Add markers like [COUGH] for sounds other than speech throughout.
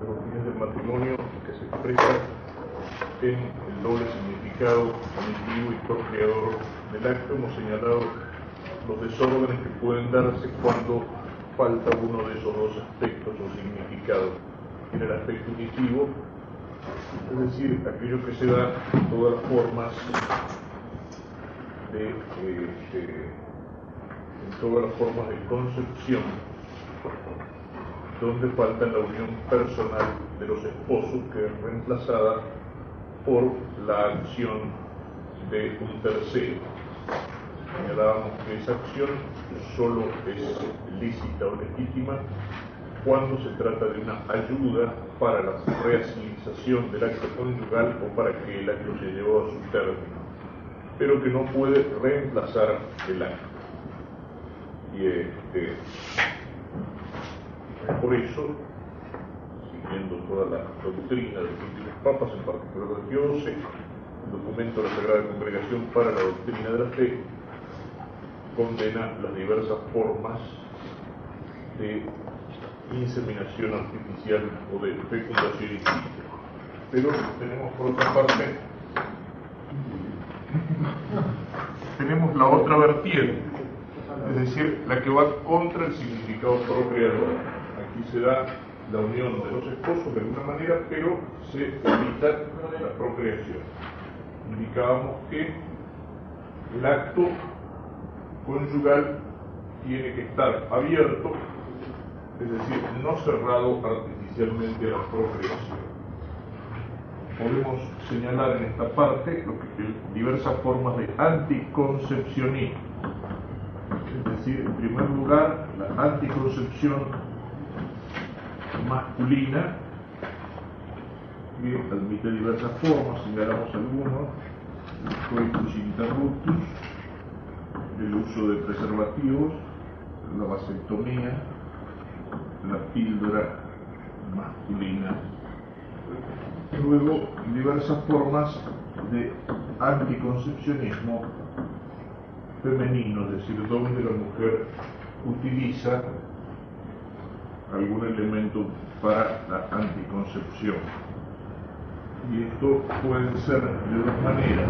de los fines del matrimonio que se expresa en el doble significado punitivo y procreador del acto. Hemos señalado los desórdenes que pueden darse cuando falta uno de esos dos aspectos o significados. En el aspecto unitivo, es decir, aquello que se da en todas las formas de, eh, en todas las formas de concepción, donde falta la unión personal de los esposos que es reemplazada por la acción de un tercero. Señalábamos que esa acción solo es lícita o legítima cuando se trata de una ayuda para la reacilización del acto conyugal o para que el acto se lleve a su término, pero que no puede reemplazar el acto. Este, por eso, siguiendo toda la doctrina de los últimos papas, en particular de Pío XII, el documento de la Sagrada Congregación para la Doctrina de la Fe condena las diversas formas de inseminación artificial o de fecundación in Pero tenemos por otra parte, tenemos la otra vertiente, es decir, la que va contra el significado procreador. Aquí se da la unión de los esposos de alguna manera, pero se evita la procreación. Indicábamos que el acto conyugal tiene que estar abierto es decir, no cerrado artificialmente a la procreación. Podemos señalar en esta parte lo que, diversas formas de anticoncepcionismo, es decir, en primer lugar, la anticoncepción masculina, que admite diversas formas, señalamos algunos, el coitus interruptus, el uso de preservativos, la vasectomía, la píldora masculina. Luego, diversas formas de anticoncepcionismo femenino, es decir, donde la mujer utiliza algún elemento para la anticoncepción. Y esto puede ser de dos maneras.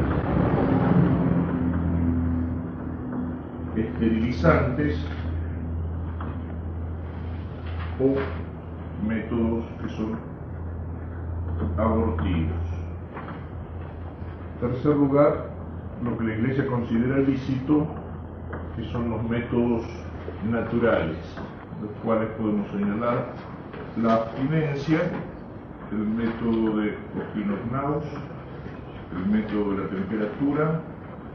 Esterilizantes o métodos que son abortivos. En tercer lugar, lo que la Iglesia considera lícito, que son los métodos naturales, los cuales podemos señalar la abstinencia, el método de Naus, el método de la temperatura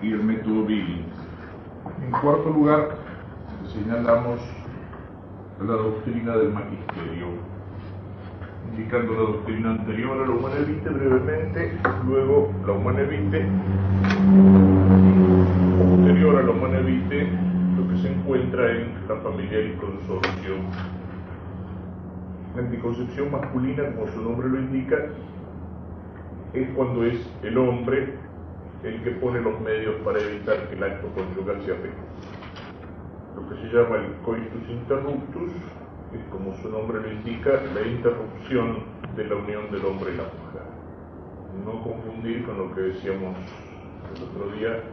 y el método Billings. En cuarto lugar, señalamos la doctrina del magisterio, indicando la doctrina anterior a la humana evite brevemente, luego la humana evite, posterior a la humana evite, lo se encuentra en la familia y consorcio. La anticoncepción masculina, como su nombre lo indica, es cuando es el hombre el que pone los medios para evitar que el acto conyugal se afecte lo que se llama el coitus interruptus, que como su nombre lo indica, la interrupción de la unión del hombre y la mujer. No confundir con lo que decíamos el otro día,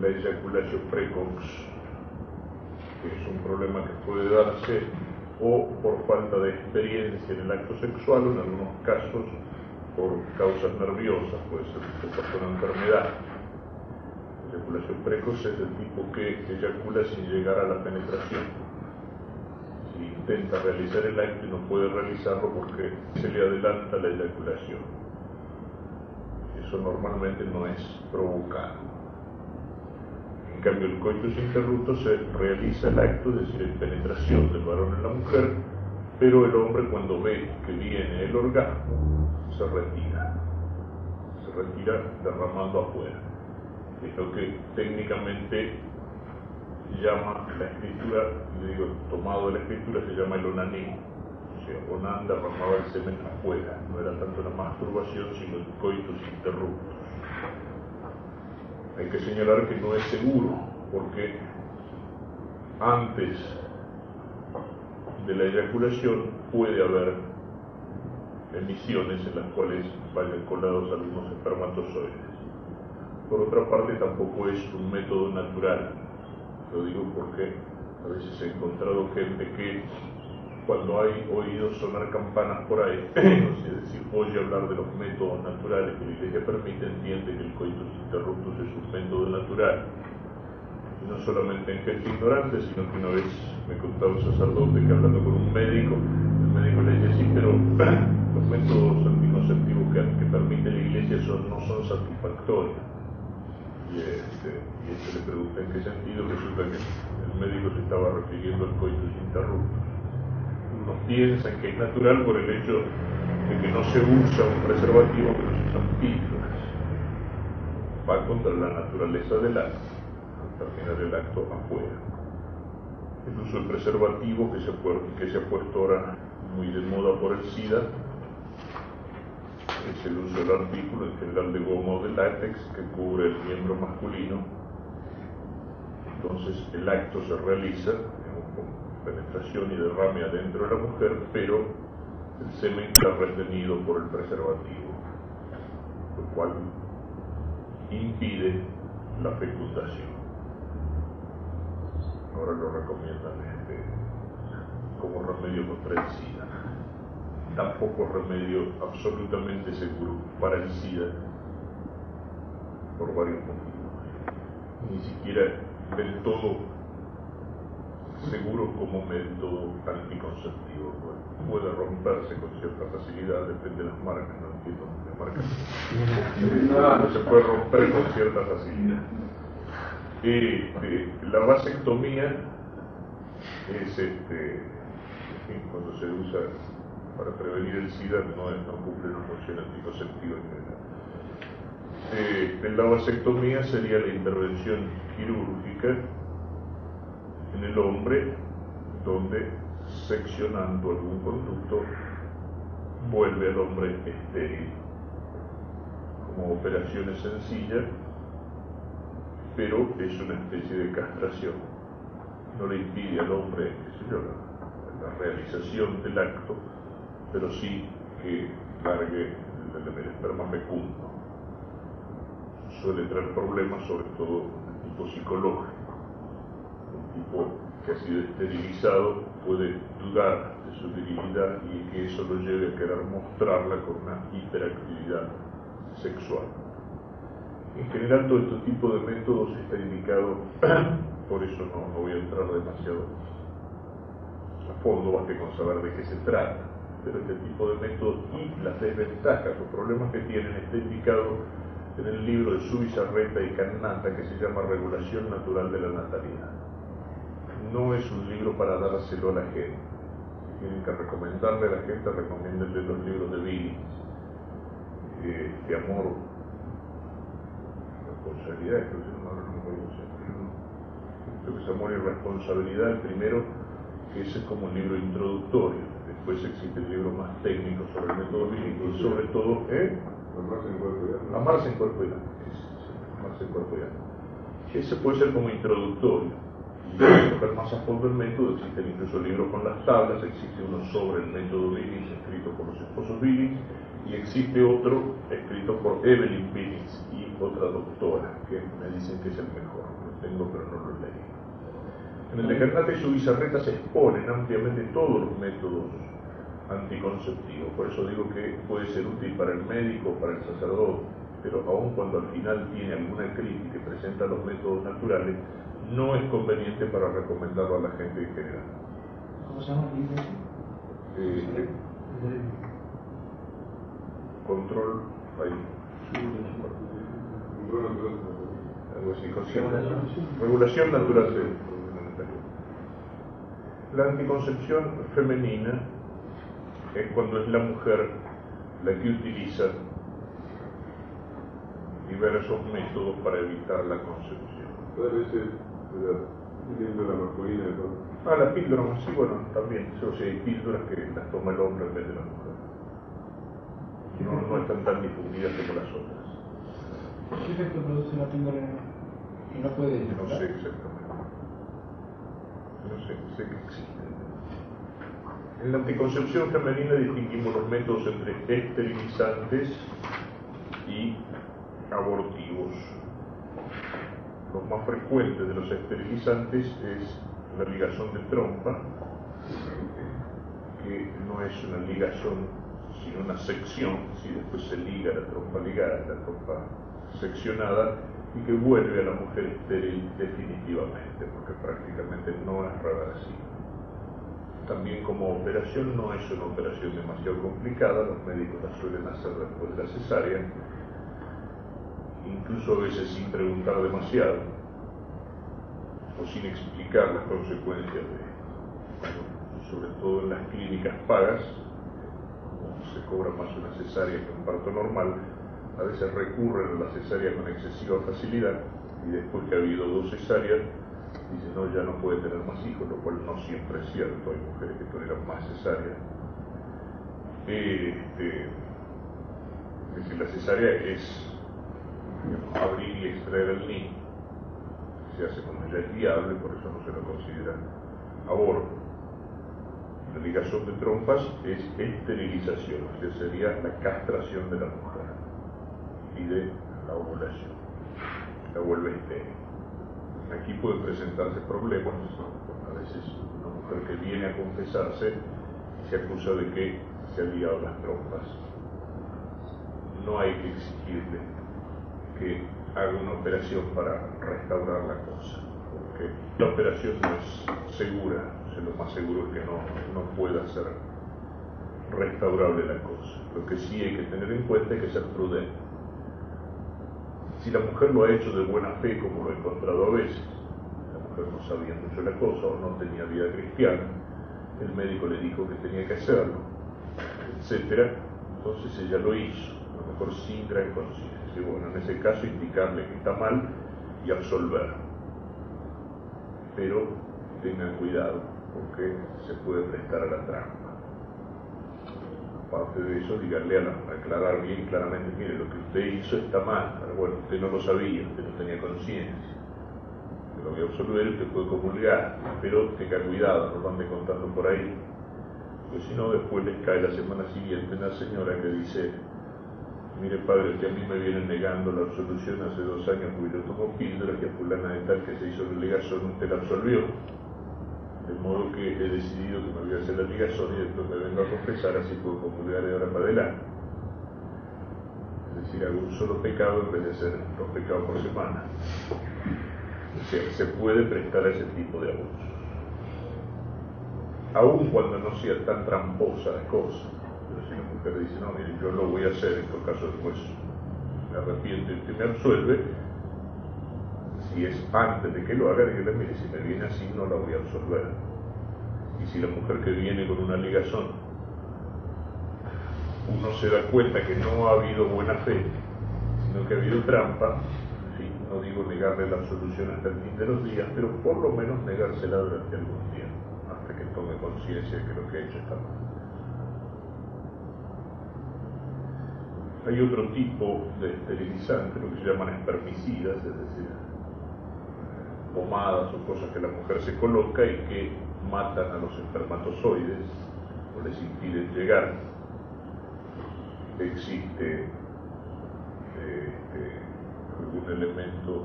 la eyaculación precox, que es un problema que puede darse o por falta de experiencia en el acto sexual o en algunos casos por causas nerviosas, puede ser por una enfermedad eyaculación precoz es el tipo que eyacula sin llegar a la penetración. Intenta realizar el acto y no puede realizarlo porque se le adelanta la eyaculación. Eso normalmente no es provocado. En cambio, el coitus interrupto se realiza el acto, es decir, en penetración del varón en la mujer, pero el hombre cuando ve que viene el orgasmo, se retira. Se retira derramando afuera es lo que técnicamente llama la escritura, y digo, tomado de la escritura, se llama el onanismo. O sea, Onan derramaba el semen afuera, no era tanto la masturbación, sino el coitus interruptus. Hay que señalar que no es seguro, porque antes de la eyaculación puede haber emisiones en las cuales vayan colados algunos espermatozoides. Por otra parte, tampoco es un método natural. Lo digo porque a veces he encontrado gente que cuando hay oído sonar campanas por ahí, es decir, oye hablar de los métodos naturales que la Iglesia permite, entiende que el coitus interruptus es un método natural. Y no solamente en gente ignorante, sino que una vez me contaba un sacerdote que hablando con un médico, el médico le decía, sí, pero [CLEARS THROAT] los métodos anticonceptivos que, que permite la Iglesia son, no son satisfactorios. Y este, y este le pregunta en qué sentido, resulta que el médico se estaba refiriendo al coitus interruptus unos piensan que es natural por el hecho de que no se usa un preservativo, pero se usan píldoras. Va contra la naturaleza del acto, terminar el acto afuera. El uso del preservativo que se, que se ha puesto ahora muy de moda por el SIDA es el uso del artículo, en general de goma o de látex, que cubre el miembro masculino. Entonces el acto se realiza penetración y derrame adentro de la mujer, pero el semen está retenido por el preservativo, lo cual impide la fecundación. Ahora lo recomiendan este, como remedio contra el SIDA. Tampoco remedio absolutamente seguro para el SIDA por varios motivos. Ni siquiera del todo seguro como método anticonceptivo. puede romperse con cierta facilidad, depende de las marcas, no entiendo de marcas. No se puede romper con cierta facilidad. Eh, la vasectomía es este, cuando se usa para prevenir el SIDA no, no cumple una función anticonceptiva en general. Eh, la vasectomía sería la intervención quirúrgica en el hombre donde seccionando algún conducto vuelve al hombre estéril. Como operación sencilla pero es una especie de castración. No le impide al hombre la, realización del acto pero sí que largue el, el esperma fecundo. Suele traer problemas sobre todo de tipo psicológico tipo que ha sido esterilizado puede dudar de su virilidad y que eso lo lleve a querer mostrarla con una hiperactividad sexual. En general todo este tipo de métodos está indicado, [CLEARS THROAT] por eso no, voy a entrar demasiado a fondo, basta con saber de qué se trata, pero este tipo de métodos y las desventajas o problemas que tienen está indicado en el libro de Subizarreta y Cannata que se llama Regulación Natural de la Natalidad no es un libro para dárselo a la gente. tienen que recomendarle a la gente, recomiéndenle los libros de Billy, eh, de amor, responsabilidad, creo que no, creo que es amor y responsabilidad el primero, que ese es como un libro introductorio. Después existe el libro más técnico sobre el método bíblico y sobre todo, ¿eh? Amarse en cuerpo y alma. Amarse en cuerpo y alma. Amarse en cuerpo y alma. Ese puede ser como introductorio más a fondo el método, existen incluso libros con las tablas, existe uno sobre el método Billings escrito por los esposos Billings y existe otro escrito por Evelyn Billings y otra doctora que me dicen que es el mejor, lo tengo pero no lo leí. En el de y su bizarreta se exponen ampliamente todos los métodos anticonceptivos, por eso digo que puede ser útil para el médico, para el sacerdote, pero aun cuando al final tiene alguna crítica que presenta los métodos naturales, no es conveniente para recomendarlo a la gente en general. ¿Cómo se llama? Eh, control ahí. Algo así, regulación natural de la anticoncepción femenina es cuando es la mujer la que utiliza diversos métodos para evitar la concepción. Veces la masculina de todo. Ah, la píldora, sí, bueno, también. O sea, hay píldoras que las toma el hombre en vez de la mujer. No, no están tan difundidas como las otras. ¿Qué efecto produce la píldora y no puede No sé exactamente. No sé, sé que existe. En la anticoncepción femenina distinguimos los métodos entre esterilizantes y abortivos. Los más frecuentes de los esterilizantes es la ligación de trompa, que no es una ligación sino una sección, si después se liga la trompa ligada, la trompa seccionada, y que vuelve a la mujer estéril definitivamente, porque prácticamente no es reversible. También como operación no es una operación demasiado complicada, los médicos la suelen hacer después de la cesárea, incluso a veces sin preguntar demasiado o sin explicar las consecuencias de sobre todo en las clínicas pagas, se cobra más una cesárea que un parto normal, a veces recurren a la cesárea con excesiva facilidad y después que ha habido dos cesáreas, dicen, no, ya no puede tener más hijos, lo cual no siempre es cierto, hay mujeres que toleran más cesáreas. Este, es decir, la cesárea es abrir y extraer el niño. Se hace ya es viable, por eso no se lo considera aborto. La ligación de trompas es esterilización, que sería la castración de la mujer y de la ovulación. La vuelve estéril. Aquí puede presentarse problemas. A veces una mujer que viene a confesarse se acusa de que se han ligado las trompas. No hay que exigirle que haga una operación para restaurar la cosa, porque la operación no es segura, lo más seguro es que no, no pueda ser restaurable la cosa. Lo que sí hay que tener en cuenta es que ser prudente. Si la mujer lo ha hecho de buena fe, como lo he encontrado a veces, la mujer no sabía mucho la cosa o no tenía vida cristiana, el médico le dijo que tenía que hacerlo, etcétera, entonces ella lo hizo, a lo mejor sin gran conciencia. Bueno, en ese caso indicarle que está mal y absolver. Pero tengan cuidado, porque se puede prestar a la trampa. Aparte de eso, díganle a, aclarar bien claramente, mire, lo que usted hizo está mal, pero bueno, usted no lo sabía, usted no tenía conciencia. Lo voy a absolver, usted puede comulgar, pero tenga cuidado, no lo ande contando por ahí. Porque si no, después les cae la semana siguiente una señora que dice, mire padre, que a mí me vienen negando la absolución hace dos años porque yo tomo píldoras que a fulana de tal que se hizo la ligación usted la absolvió. De modo que he decidido que me voy a hacer la ligación y después me vengo a confesar, así puedo comulgar de ahora para adelante. Es decir, hago un solo pecado en vez de hacer dos pecados por semana. O sea, se puede prestar a ese tipo de abuso. Aun cuando no sea tan tramposa la cosa. Mujer dice, no, mire, yo lo voy a hacer, en todo caso después me arrepiento y usted me absuelve, si es antes de que lo haga, dígale, mire, si me viene así no la voy a absolver. Y si la mujer que viene con una ligación, uno se da cuenta que no ha habido buena fe, sino que ha habido trampa, no digo negarle la absolución hasta el fin de los días, pero por lo menos negársela durante algún tiempo, hasta que tome conciencia de que lo que ha hecho está mal. Hay otro tipo de esterilizante, lo que se llaman espermicidas, es decir, pomadas o cosas que la mujer se coloca y que matan a los espermatozoides o les impiden llegar. Existe este, algún elemento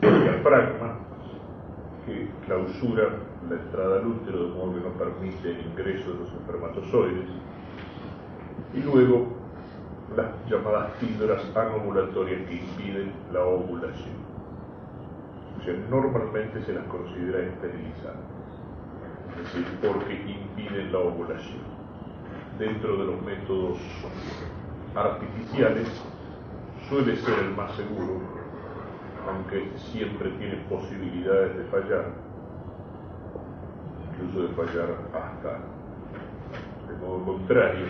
del diafragma que clausura la entrada al útero de modo que no permite el ingreso de los espermatozoides y luego las llamadas píldoras anovulatorias que impiden la ovulación. Normalmente se las considera esterilizantes, es decir, porque impiden la ovulación. Dentro de los métodos artificiales suele ser el más seguro, aunque siempre tiene posibilidades de fallar, incluso de fallar hasta de modo contrario,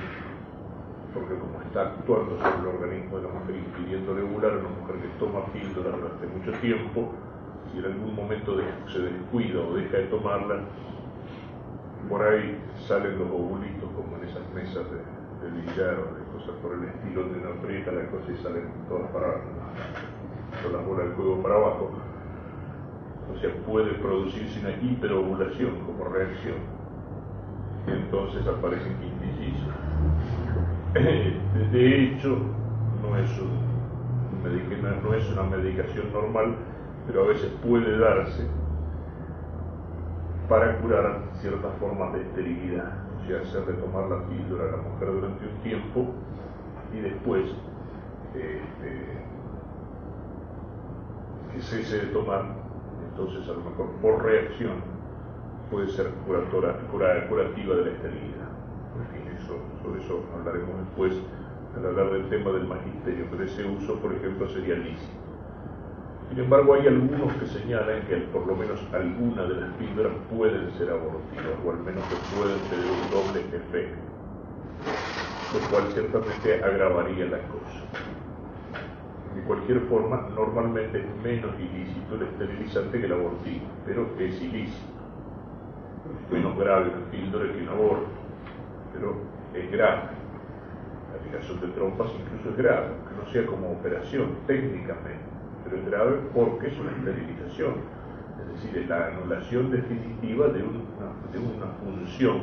porque como está actuando sobre el organismo de la mujer impidiéndole ovular, una mujer que toma píldora durante mucho tiempo, si en algún momento se descuida o deja de tomarla, por ahí salen los ovulitos como en esas mesas de, billar o de cosas por el estilo, donde uno aprieta la cosa y salen todas para con las bolas del juego para abajo. O sea, puede producirse una hiperovulación como reacción. entonces aparecen quintillizos. De hecho, no es, una medicación normal, pero a veces puede darse para curar ciertas formas de esterilidad, o sea, hacerle tomar la píldora a la mujer durante un tiempo y después este, que cese de tomar, entonces a lo mejor por reacción puede ser curativa de la esterilidad. Sobre eso hablaremos después al hablar del tema del magisterio, pero ese uso, por ejemplo, sería lícito. Sin embargo, hay algunos que señalan que por lo menos alguna de las píldoras pueden ser abortivas, o al menos que pueden tener un doble efecto, lo cual ciertamente agravaría la cosa. De cualquier forma, normalmente es menos ilícito el esterilizante que el abortivo, pero es ilícito. Menos grave una píldora que un aborto, pero es grave. La aplicación de trompas incluso es grave, aunque no sea como operación técnicamente pero es grave porque es una esterilización, es decir, es la anulación definitiva de una, de una función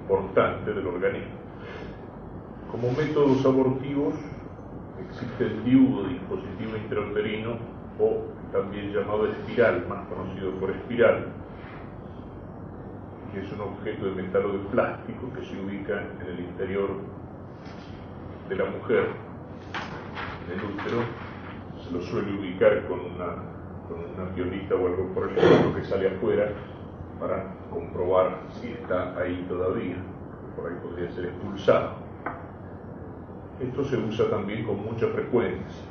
importante del organismo. Como métodos abortivos existe el DIU, dispositivo intrauterino, o también llamado espiral, más conocido por espiral, es un objeto de metal o de plástico que se ubica en el interior de la mujer, en el útero, se lo suele ubicar con una, con una piolita o algo por el estilo que sale afuera para comprobar si está ahí todavía, por ahí podría ser expulsado. Esto se usa también con mucha frecuencia.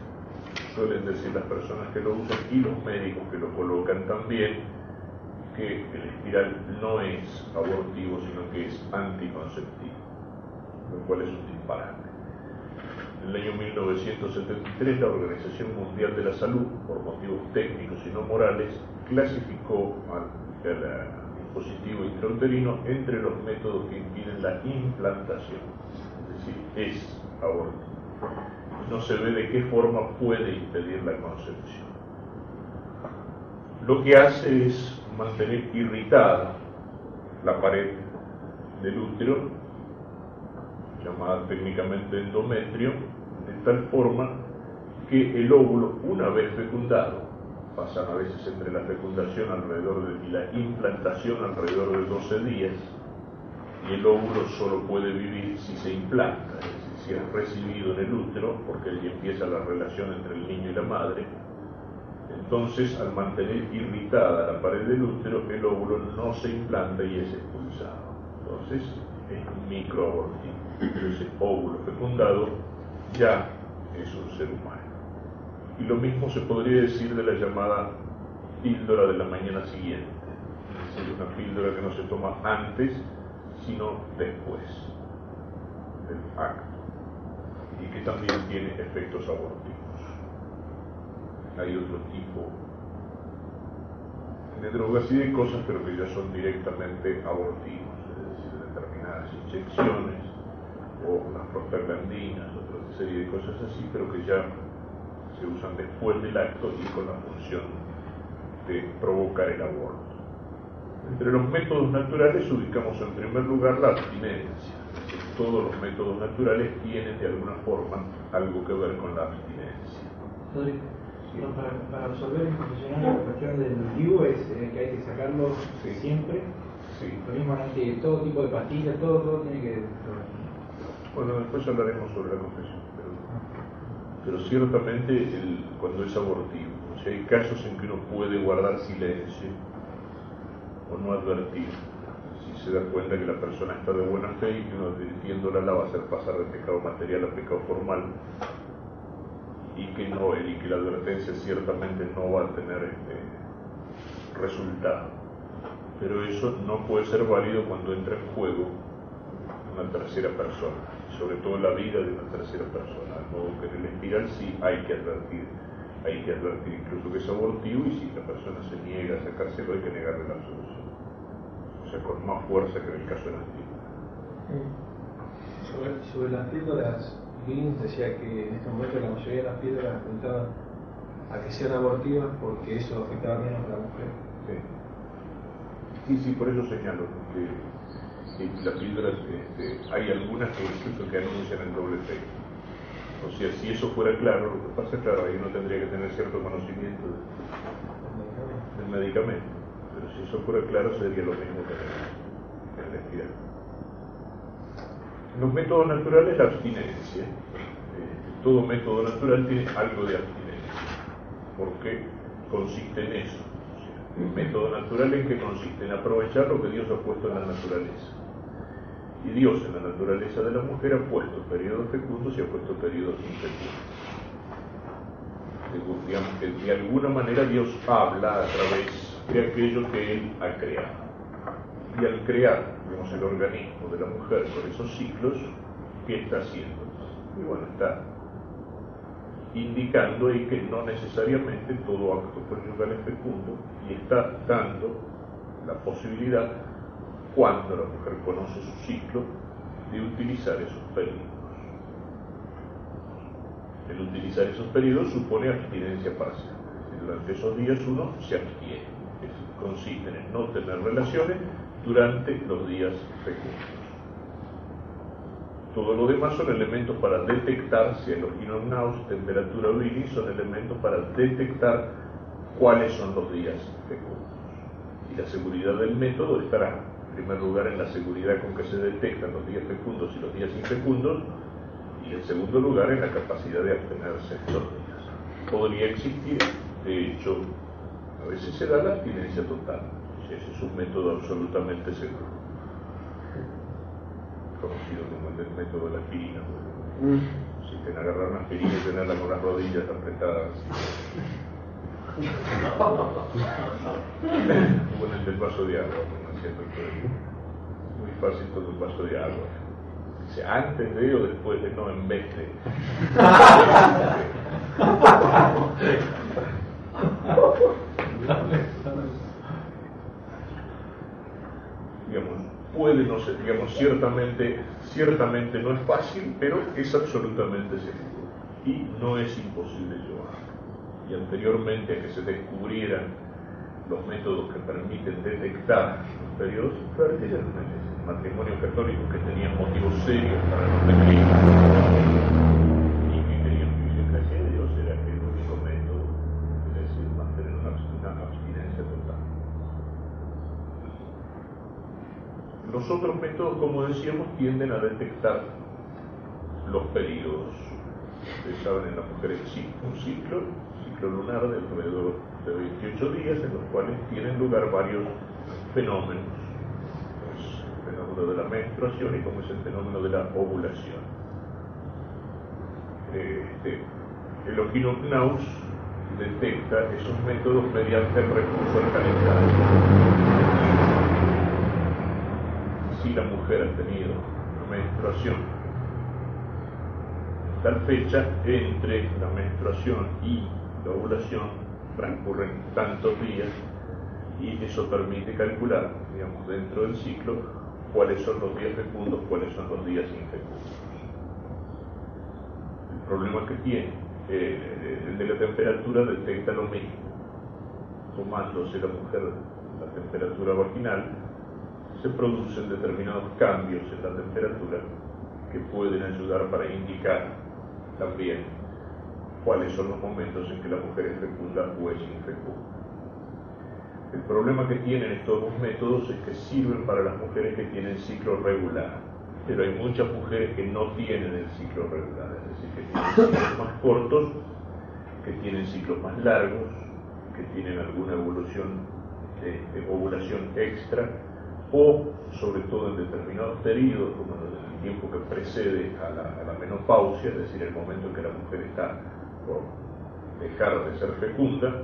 Suelen decir las personas que lo usan y los médicos que lo colocan también que el espiral no es abortivo, sino que es anticonceptivo, lo cual es un disparate. En el año 1973 la Organización Mundial de la Salud, por motivos técnicos y no morales, clasificó al, dispositivo intrauterino entre los métodos que impiden la implantación, es decir, es aborto. No se ve de qué forma puede impedir la concepción. Lo que hace es mantener irritada la pared del útero, llamada técnicamente endometrio, de tal forma que el óvulo, una vez fecundado, pasan a veces entre la fecundación alrededor de, y la implantación alrededor de 12 días, y el óvulo solo puede vivir si se implanta, es decir, si es recibido en el útero, porque ahí empieza la relación entre el niño y la madre. Entonces, al mantener irritada la pared del útero, el óvulo no se implanta y es expulsado. Entonces, es microabortivo. Ese óvulo fecundado ya es un ser humano. Y lo mismo se podría decir de la llamada píldora de la mañana siguiente, es decir, una píldora que no se toma antes, sino después del acto, y que también tiene efectos abortivos. Hay otro tipo de drogas y de cosas, pero que ya son directamente abortivos, es decir, determinadas inyecciones o las prostaglandinas, otra serie de cosas así, pero que ya se usan después del acto y con la función de provocar el aborto. Entre los métodos naturales ubicamos en primer lugar la abstinencia. Todos los métodos naturales tienen de alguna forma algo que ver con la abstinencia. Para, resolver en profesional la cuestión del vivo es eh, que hay que sacarlo siempre. Sí. Lo mismo que todo tipo de pastillas, todo, todo tiene que bueno, después hablaremos sobre la confesión, pero, ciertamente cuando es abortivo, o sea, hay casos en que uno puede guardar silencio o no advertir. Si se da cuenta que la persona está de buena fe y que uno dirigiéndola la va a hacer pasar de pecado material a pecado formal y que no y que la advertencia ciertamente no va a tener este resultado. Pero eso no puede ser válido cuando entra en juego una tercera persona sobre todo la vida de una tercera persona, de modo que en el espiral sí hay que advertir, hay que advertir incluso que es abortivo y si la persona se niega a sacárselo hay que negarle la solución, o sea, con más fuerza que en el caso de las píldoras. Sobre, sobre las decía que en este momento la mayoría de las píldoras apuntaban a que sean abortivas porque eso afectaba menos a la mujer. Sí. Sí, sí, por eso señalo, que las píldoras, este, hay algunas que incluso que anuncian el doble efecto. O sea, si eso fuera claro, lo que pasa, claro, ahí uno tendría que tener cierto conocimiento del medicamento. Pero si eso fuera claro, sería lo mismo que el respirar. Los métodos naturales, la abstinencia. Eh, todo método natural tiene algo de abstinencia. ¿Por qué? Consiste en eso. el método natural en que consiste en aprovechar lo que Dios ha puesto en la naturaleza. Y Dios en la naturaleza de la mujer ha puesto periodos fecundos y ha puesto periodos infecundos. Digamos que de alguna manera Dios habla a través de aquello que Él ha creado. Y al crear digamos, el organismo de la mujer con esos ciclos, ¿qué está haciendo? Y bueno, está indicando ahí que no necesariamente todo acto conyugal es fecundo y está dando la posibilidad cuando la mujer conoce su ciclo, de utilizar esos periodos. El utilizar esos periodos supone abstinencia parcial. Durante esos días uno se abstiene. Consiste en no tener relaciones durante los días fecundos. Todo lo demás son elementos para detectar si el naus, temperatura o son elementos para detectar cuáles son los días fecundos. Y la seguridad del método estará en primer lugar en la seguridad con que se detectan los días fecundos y los días infecundos, y en segundo lugar en la capacidad de abstenerse los días. Podría existir, de hecho, a veces se da la abstinencia total, es un método absolutamente seguro, conocido como el método de la aspirina. Mm. Si te agarrar una aspirina y tenerla con las rodillas apretadas. como en el del vaso de agua muy fácil con un vaso de agua. Dice, antes de o después de, no en vez de. [LAUGHS] digamos, no ser, digamos, ciertamente, ciertamente no es fácil, pero es absolutamente seguro. Y no es imposible llevar. Y anteriormente a que se descubrieran los métodos que permiten detectar los periodos infértiles, el matrimonio católico que tenía motivos serios para tener y que querían vivir gracia de Dios era el único método, es decir, mantener una, abstinencia total. Los otros métodos, como decíamos, tienden a detectar los periodos. Ustedes saben, en las mujeres un ciclo, ciclo lunar de alrededor de 28 días en los cuales tienen lugar varios fenómenos. El fenómeno de la menstruación y como es el fenómeno de la ovulación. Este, el Oquinocnaus detecta esos métodos mediante el recurso al. Si la mujer ha tenido menstruación tal fecha entre la menstruación y la ovulación transcurren tantos días y eso permite calcular, digamos, dentro del ciclo cuáles son los días fecundos, cuáles son los días infecundos. El problema que tiene eh, el de la temperatura detecta lo mismo. Tomándose la mujer la temperatura vaginal, se producen determinados cambios en la temperatura que pueden ayudar para indicar también cuáles son los momentos en que la mujer es fecunda o es infecunda. El problema que tienen estos dos métodos es que sirven para las mujeres que tienen ciclo regular, pero hay muchas mujeres que no tienen el ciclo regular, es decir, que tienen ciclos más cortos, que tienen ciclos más largos, que tienen alguna evolución, de, ovulación extra, o sobre todo en determinados periodos, como el tiempo que precede a la, a la menopausia, es decir, el momento en que la mujer está por dejar de ser fecunda,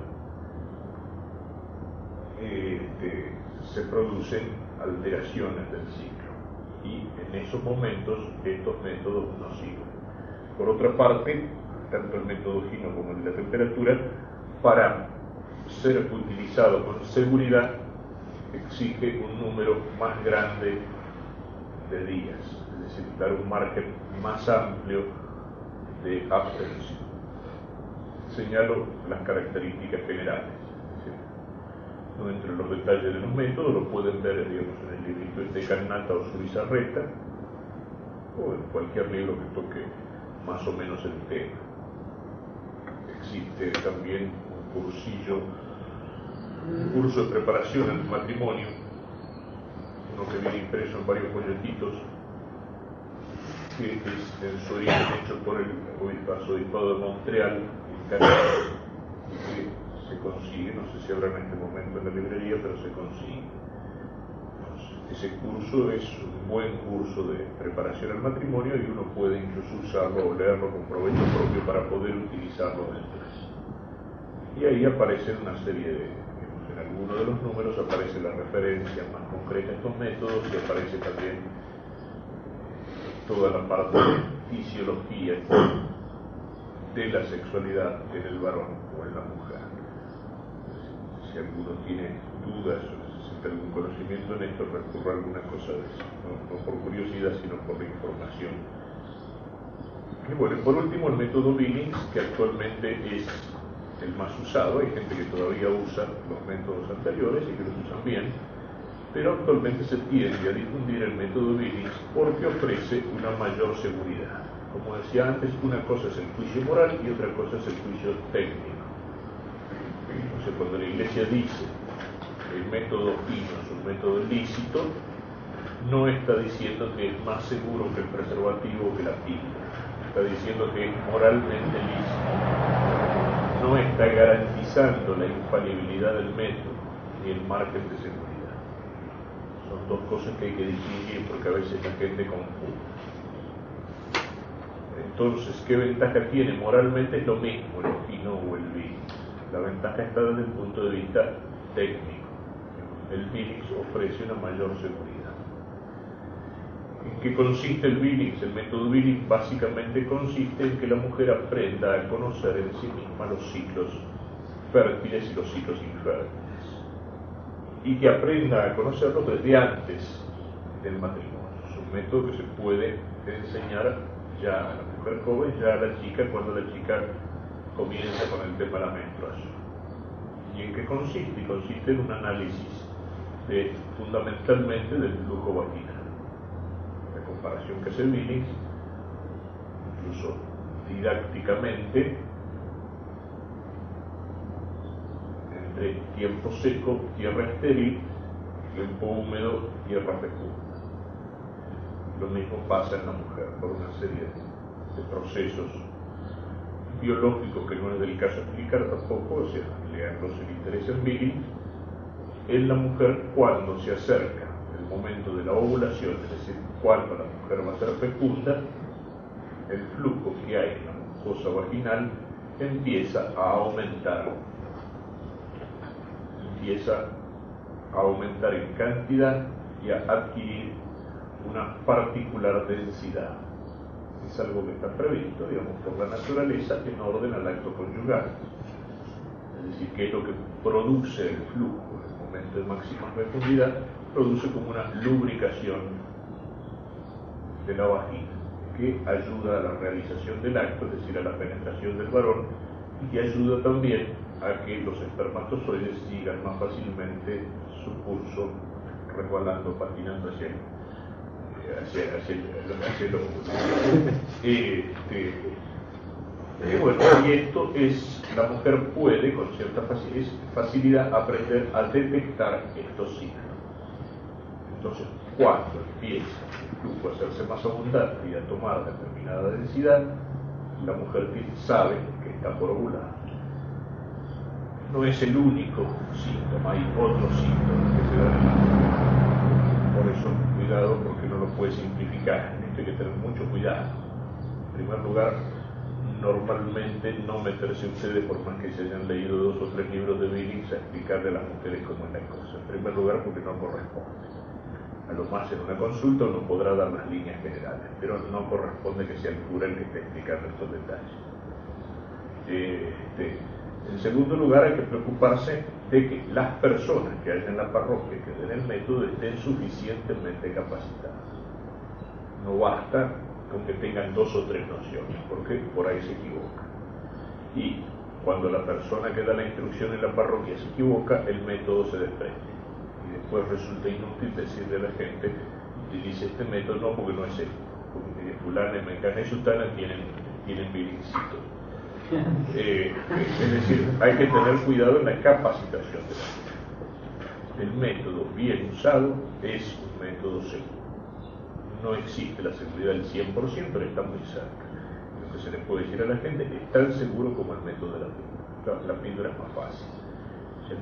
este, se producen alteraciones del ciclo y en esos momentos estos métodos no sirven. Por otra parte, tanto el método gino como el de la temperatura, para ser utilizado con seguridad, exige un número más grande de días, es decir, dar un margen más amplio de abstención señalo las características generales. No entro en los detalles de los métodos, lo pueden ver digamos, en el librito de Carnata o Suizarreta, o en cualquier libro que toque más o menos el tema. Existe también un cursillo, un curso de preparación al matrimonio, uno que viene impreso en varios folletitos, que es en su origen hecho por el obispado de Montreal, en Canadá, que se consigue, no sé si habrá en este momento en la librería, pero se consigue. Ese curso es un buen curso de preparación al matrimonio y uno puede incluso usarlo o leerlo con provecho propio para poder utilizarlo después. Y ahí aparecen una serie de, en algunos de los números aparece la referencia más concreta a estos métodos y aparece también toda la parte de fisiología de la sexualidad en el varón o en la mujer. Si alguno tiene dudas algún conocimiento en esto, recurro a alguna cosa de eso, no, por curiosidad, sino por la información. Y bueno, por último, el método Billings, que actualmente es el más usado, hay gente que todavía usa los métodos anteriores y que los usan bien, pero actualmente se tiende a difundir el método Billings porque ofrece una mayor seguridad. Como decía antes, una cosa es el juicio moral y otra cosa es el juicio técnico. Entonces, cuando la iglesia dice el método fino es un método lícito, no está diciendo que es más seguro que el preservativo que la pila. Está diciendo que es moralmente lícito. No está garantizando la infalibilidad del método ni el margen de seguridad. Son dos cosas que hay que distinguir porque a veces la gente confunde. Entonces, ¿qué ventaja tiene? Moralmente es lo mismo el fino o el vino. La ventaja está desde el punto de vista técnico el Billings ofrece una mayor seguridad. ¿En qué consiste el Billings? El método Billings básicamente consiste en que la mujer aprenda a conocer en sí misma los ciclos fértiles y los ciclos infértiles. Y que aprenda a conocerlos desde antes del matrimonio. Es un método que se puede enseñar ya a la mujer joven, ya a la chica, cuando la chica comienza con el tema de la menstruación. ¿Y en qué consiste? Consiste en un análisis fundamentalmente del flujo vaginal. Comparación que hace Billings, incluso didácticamente, entre tiempo seco, tierra estéril, tiempo húmedo, tierra fecunda. Lo mismo pasa en la mujer por una serie de procesos biológicos que no es del caso explicar tampoco, o sea, leanlo si le interesa en Billings, en la mujer cuando se acerca el momento de la ovulación, es decir, cuando la mujer va a ser fecunda, el flujo que hay en la mucosa vaginal empieza a aumentar, empieza a aumentar en cantidad y a adquirir una particular densidad. Es algo que está previsto, digamos, por la naturaleza en orden al acto conyugal. Es decir, que es lo que produce el flujo de máxima profundidad, produce como una lubricación de la vagina, que ayuda a la realización del acto, es decir, a la penetración del varón, y que ayuda también a que los espermatozoides sigan más fácilmente su curso, resbalando, patinando hacia el, hacia, hacia, [LAUGHS] este, y bueno, y esto es, la mujer puede con cierta facilidad aprender a detectar estos signos. Entonces, cuando empieza a hacerse más abundante y a tomar determinada densidad, la mujer sabe que está por ovular. No es el único síntoma, hay otros síntomas que se dan en la. Por eso, cuidado, porque no lo puede simplificar. Esto hay que tener mucho cuidado. En primer lugar, normalmente no meterse ustedes, por más que se hayan leído dos o tres libros de Billings, a explicarle a las mujeres cómo es la cosa. En primer lugar, porque no corresponde. A lo más en una consulta uno podrá dar las líneas generales, pero no corresponde que sea el cura el que esté explicando estos detalles. Este, en segundo lugar, hay que preocuparse de que las personas que hay en la parroquia que den el método estén suficientemente capacitadas. No basta con que tengan dos o tres nociones, porque por ahí se equivocan. Y Cuando la persona que da la instrucción en la parroquia se equivoca, el método se desprende. Después resulta inútil decirle a la gente, utilice este método, no porque no es él, porque fulana, mengana y sutana tienen, tienen virincito. Eh, es decir, hay que tener cuidado en la capacitación de la gente. El método bien usado es un método seguro. No existe la seguridad del 100%, pero está muy cerca. Lo que se le puede decir a la gente es tan seguro como el método de la píldora. La, píldora es más fácil.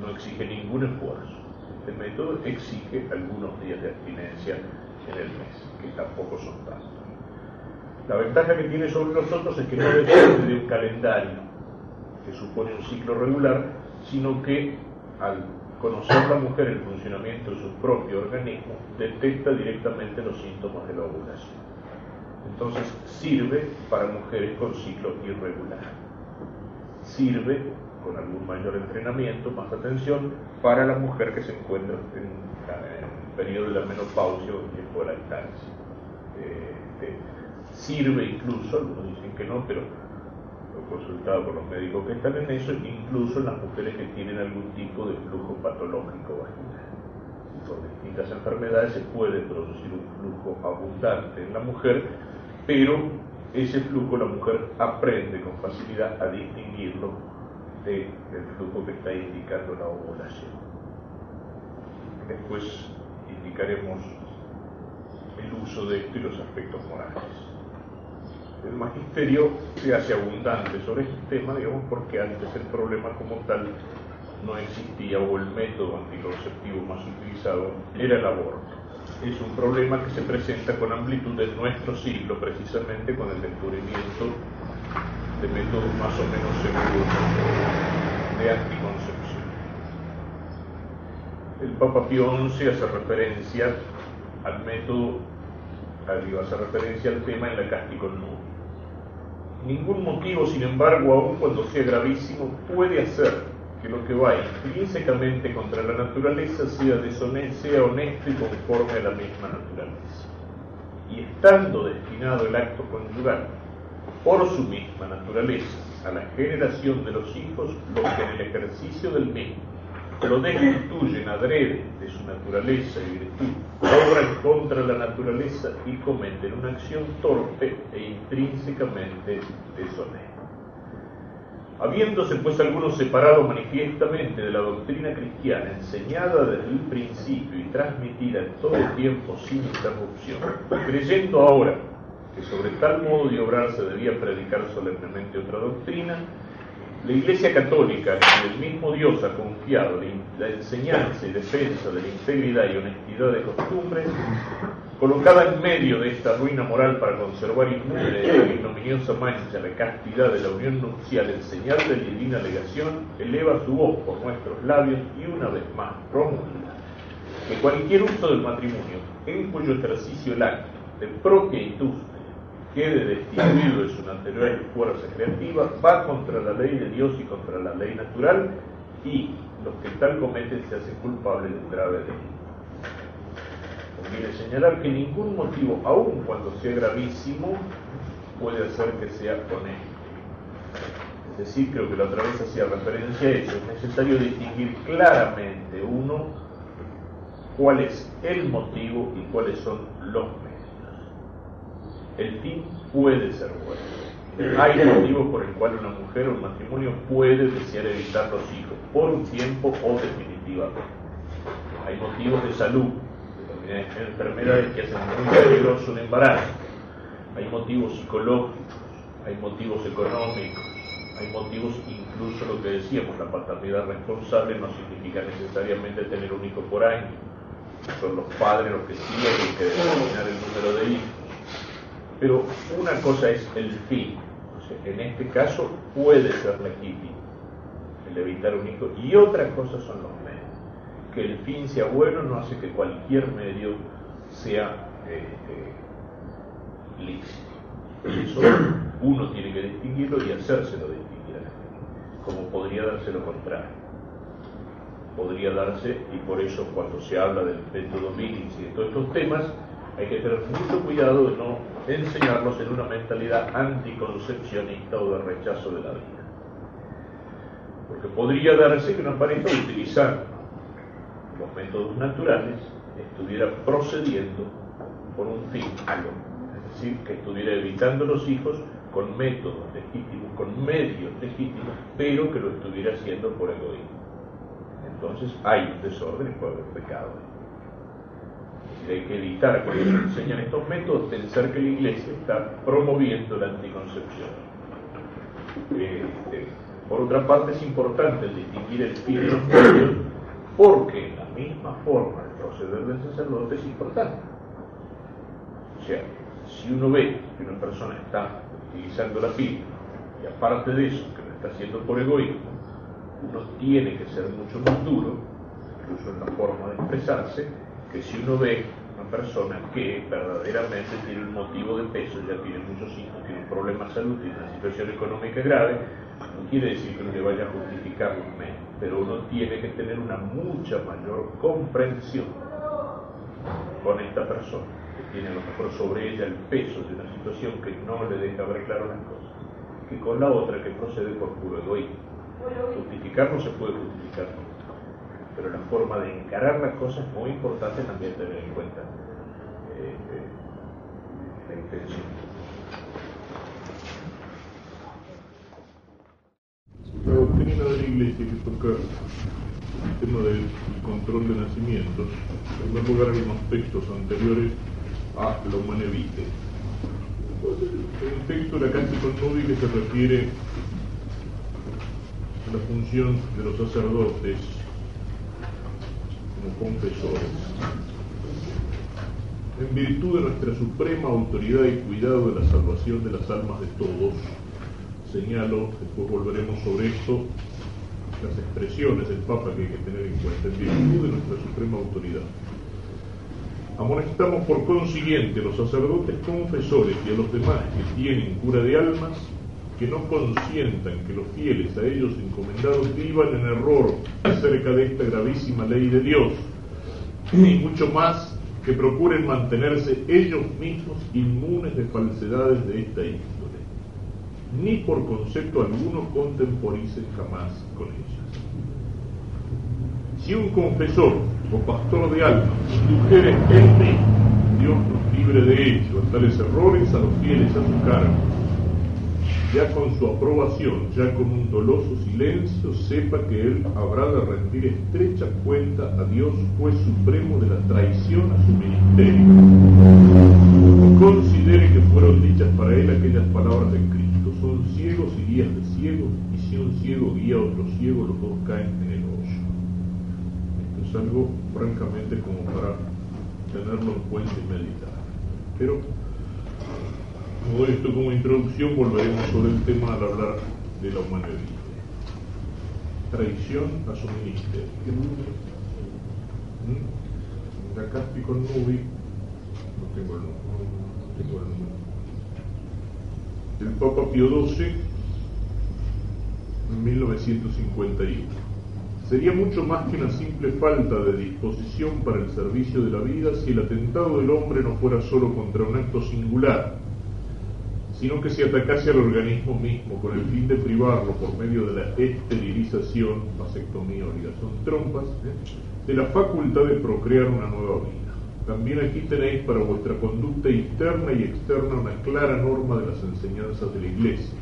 No exige ningún esfuerzo. Este método exige algunos días de abstinencia en el mes, que tampoco son tantos. La ventaja que tiene sobre nosotros es que no depende de un calendario que supone un ciclo regular, sino que al conocer la mujer el funcionamiento de su propio organismo, detecta directamente los síntomas de la ovulación. Entonces sirve para mujeres con ciclo irregular. Sirve con algún mayor entrenamiento, más atención, para la mujer que se encuentra en, el periodo de la menopausia o en tiempo de lactancia. Eh, sirve incluso, algunos dicen que no, pero lo he consultado por los médicos que están en eso, incluso en las mujeres que tienen algún tipo de flujo patológico vaginal. Por distintas enfermedades se puede producir un flujo abundante en la mujer, pero ese flujo la mujer aprende con facilidad a distinguirlo del flujo que está indicando la ovulación. Después indicaremos el uso de esto y los aspectos morales el magisterio se hace abundante sobre este tema, digamos, porque antes el problema como tal no existía o el método anticonceptivo más utilizado era el aborto. Es un problema que se presenta con amplitud en nuestro siglo, precisamente con el descubrimiento de métodos más o menos seguros de anticoncepción. El Papa Pío XI hace referencia al método, hace referencia al tema en la Casticon Ningún motivo, sin embargo, aun cuando sea gravísimo, puede hacer que lo que va intrínsecamente contra la naturaleza sea deshonesto, sea honesto y conforme a la misma naturaleza. Y estando destinado el acto conyugal por su misma naturaleza a la generación de los hijos, los que en el ejercicio del mismo lo destituyen adrede de su naturaleza y virtud, obran contra la naturaleza y cometen una acción torpe e intrínsecamente deshonesta. Habiéndose pues algunos separado manifiestamente de la doctrina cristiana enseñada desde el principio y transmitida en todo tiempo sin interrupción, creyendo ahora sobre tal modo de obrar se debía predicar solemnemente otra doctrina, la Iglesia Católica, que el mismo Dios ha confiado la enseñanza y defensa de la integridad y honestidad de costumbres, colocada en medio de esta ruina moral para conservar inmune la ignominiosa mancha la castidad de la unión nupcial en señal de divina legación, eleva su voz por nuestros labios y una vez más promulga que cualquier uso del matrimonio en cuyo ejercicio el acto de propia industria quede destituido de su anterior fuerza creativa, va contra la ley de Dios y contra la ley natural, y los que tal cometen se hacen culpables de un grave delito. Conviene señalar que ningún motivo, aun cuando sea gravísimo, puede hacer que sea honesto. Es decir, creo que la otra vez hacía referencia a eso. Es necesario distinguir claramente, uno, cuál es el motivo y cuáles son los medios el fin puede ser bueno. Hay motivos por el cual una mujer o un matrimonio puede desear evitar los hijos, por un tiempo o definitivamente. Hay motivos de salud, enfermedades que hacen muy peligroso un embarazo. Hay motivos psicológicos, hay motivos económicos, hay motivos incluso lo que decíamos, la paternidad responsable no significa necesariamente tener un hijo por año. Son los padres los que tienen que determinar el número de hijos pero una cosa es el fin. en este caso puede ser legítimo el evitar un hijo. Y otra cosa son los medios. Que el fin sea bueno no hace que cualquier medio sea este, lícito. Eso uno tiene que distinguirlo y hacérselo distinguir a la. Como podría darse lo contrario. Podría darse, y por eso cuando se habla del método Millings y de todos estos temas, hay que tener mucho cuidado de no enseñarlos en una mentalidad anticoncepcionista o de rechazo de la vida. Porque podría darse que una pareja utilizando los métodos naturales estuviera procediendo por un fin malo, es decir, que estuviera evitando los hijos con métodos legítimos, con medios legítimos, pero que lo estuviera haciendo por egoísmo. Entonces hay un desorden y puede haber pecado. Que evitar cuando se enseñan estos métodos pensar que la iglesia está promoviendo la anticoncepción. Este, por otra parte es importante distinguir el fin de los medios porque la misma forma de proceder del sacerdote es importante. O sea, si uno ve que una persona está utilizando la píldora y aparte de eso, que lo está haciendo por egoísmo, uno tiene que ser mucho más duro, incluso en la forma de expresarse, que si uno ve una persona que verdaderamente tiene un motivo de peso, ya tiene muchos hijos, tiene un problema de salud, tiene una situación económica grave, no quiere decir que uno le vaya a justificar los medios, pero uno tiene que tener una mucha mayor comprensión con esta persona, que tiene a lo mejor sobre ella el peso de una situación que no le deja ver claro las cosas, que con la otra que procede por puro egoísmo. Justificar no se puede justificar, pero la forma de encarar las cosas es muy importante también tener en cuenta intención. La doctrina de la Iglesia que toca el tema del control de nacimientos, en primer lugar hay unos textos anteriores a la humana vitae. El texto de la Cántico que se refiere la función de los sacerdotes como confesores. En virtud de nuestra suprema autoridad y cuidado de la salvación de las almas de todos, señalo, después volveremos sobre esto, las expresiones del Papa que hay que tener en cuenta, en virtud de nuestra suprema autoridad. Amonestamos por consiguiente a los sacerdotes confesores y a los demás que tienen cura de almas que no consientan que los fieles a ellos encomendados vivan en error acerca de esta gravísima ley de Dios, [CLEARS THROAT] y mucho más que procuren mantenerse ellos mismos inmunes de falsedades de esta índole, ni por concepto alguno contemporicen jamás con ellas. Si un confesor o pastor de alma indujere en mí, Dios nos libre de ello, a tales errores a los fieles a su cargo, ya con su aprobación, ya con un doloso silencio, sepa que él habrá de rendir estrecha cuenta a Dios, juez supremo de la traición a su ministerio. Considere que fueron dichas para él aquellas palabras de Cristo, son ciegos y guías de ciegos, y si un ciego guía a otro ciego, los dos caen en el hoyo. Esto es algo francamente como para tenerlo en cuenta y meditar. Pero todo esto como introducción, volveremos sobre el tema al hablar de la humanidad. Traición a su ministerio. ¿Mm? Acá estoy con Nubi, no tengo el no tengo el número. El Papa Pío XII, en 1951. Sería mucho más que una simple falta de disposición para el servicio de la vida si el atentado del hombre no fuera solo contra un acto singular, sino que se atacase al organismo mismo con el fin de privarlo por medio de la esterilización, vasectomía o ligación trompas, ¿eh? de la facultad de procrear una nueva vida. También aquí tenéis para vuestra conducta interna y externa una clara norma de las enseñanzas de la Iglesia.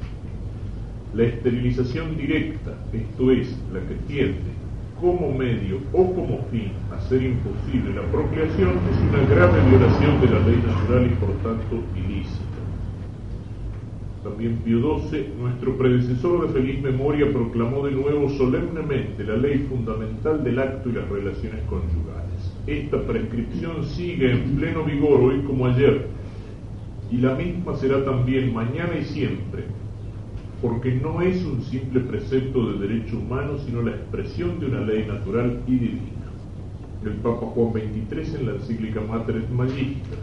La esterilización directa, esto es, la que tiende como medio o como fin a ser imposible la procreación, es una grave violación de la ley natural y por tanto ilícita también Pío XII, nuestro predecesor de feliz memoria, proclamó de nuevo solemnemente la ley fundamental del acto y las relaciones conyugales. Esta prescripción sigue en pleno vigor hoy como ayer, y la misma será también mañana y siempre, porque no es un simple precepto de derecho humano, sino la expresión de una ley natural y divina. El Papa Juan XXIII en la encíclica Mater Magistra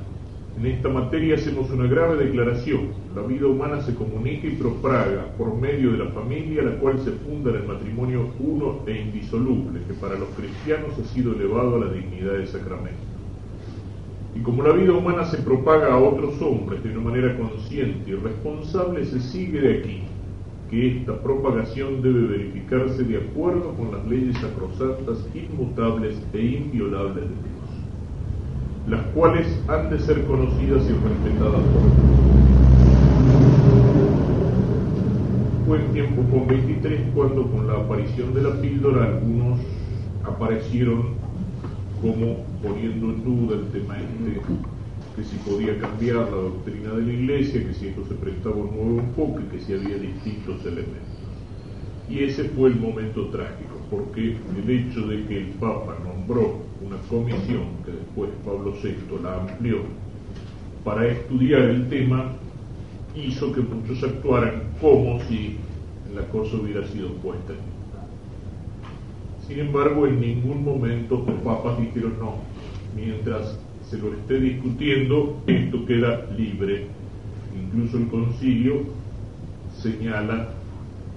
en esta materia hacemos una grave declaración. La vida humana se comunica y propaga por medio de la familia, la cual se funda en el matrimonio uno e indisoluble, que para los cristianos ha sido elevado a la dignidad de sacramento. Y como la vida humana se propaga a otros hombres de una manera consciente y responsable, se sigue de aquí que esta propagación debe verificarse de acuerdo con las leyes sacrosantas, inmutables e inviolables de Dios, las cuales han de ser conocidas y respetadas por todos. Fue en tiempo con 23 cuando con la aparición de la píldora algunos aparecieron como poniendo en duda el tema este que si podía cambiar la doctrina de la iglesia, que si esto se prestaba un nuevo enfoque, que si había distintos elementos. Y ese fue el momento trágico, porque el hecho de que el Papa nombró una comisión, que después Pablo VI la amplió, para estudiar el tema, hizo que muchos actuaran como si la cosa hubiera sido puesta Sin embargo, en ningún momento los papas dijeron no, mientras se lo esté discutiendo, esto queda libre. Incluso el concilio señala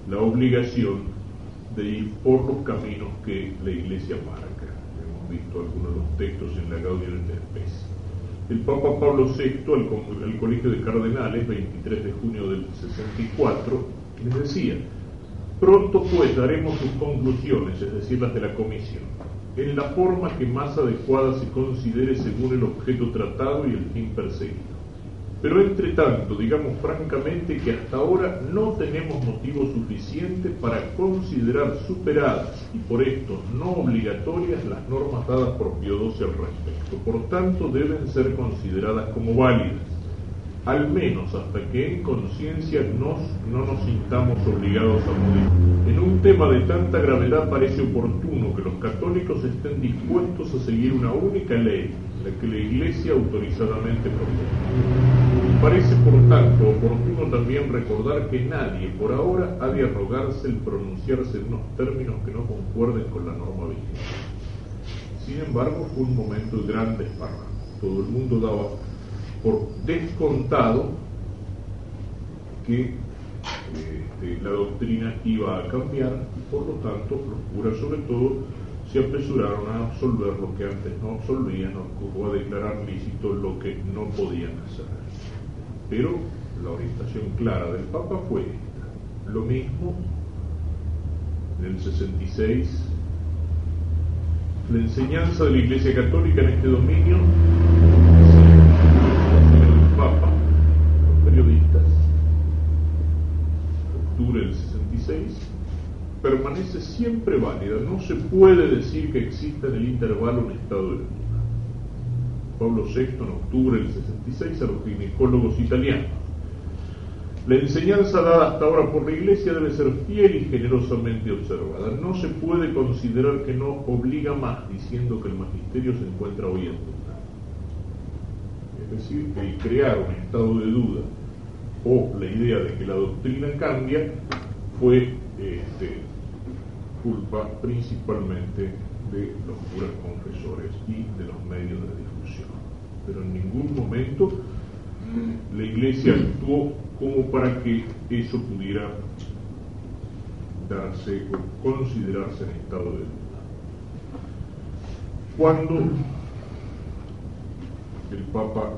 la obligación de ir por los caminos que la Iglesia marca. Hemos visto algunos de los textos en la Gaudium et. El Papa Pablo VI, al, Colegio de Cardenales, 23 de junio del 64, les decía, pronto pues daremos sus conclusiones, es decir, las de la comisión en la forma que más adecuada se considere según el objeto tratado y el fin perseguido. Pero entre tanto, digamos francamente que hasta ahora no tenemos motivo suficiente para considerar superadas y por esto no obligatorias las normas dadas por Pío XII al respecto. Por tanto, deben ser consideradas como válidas al menos hasta que en conciencia no nos sintamos obligados a morir. En un tema de tanta gravedad parece oportuno que los católicos estén dispuestos a seguir una única ley, la que la Iglesia autorizadamente propone. Parece por tanto oportuno también recordar que nadie por ahora ha de arrogarse el pronunciarse en unos términos que no concuerden con la norma vigente. Sin embargo, fue un momento de gran. Todo el mundo daba por descontado que este, la doctrina iba a cambiar y por lo tanto los curas sobre todo se apresuraron a absolver lo que antes no absolvían o a declarar lícito lo que no podían hacer. Pero la orientación clara del Papa fue esta. Lo mismo en el 66, la enseñanza de la Iglesia Católica en este dominio Papa, los periodistas, octubre del 66, permanece siempre válida. No se puede decir que exista en el intervalo un estado de duda. Pablo VI en octubre del 66 a los ginecólogos italianos. La enseñanza dada hasta ahora por la Iglesia debe ser fiel y generosamente observada. No se puede considerar que no obliga más diciendo que el magisterio se encuentra hoy en duda es decir, el crear un estado de duda o la idea de que la doctrina cambia fue este, culpa principalmente de los curas confesores y de los medios de difusión. Pero en ningún momento la iglesia actuó como para que eso pudiera darse o considerarse en estado de duda. Cuando el Papa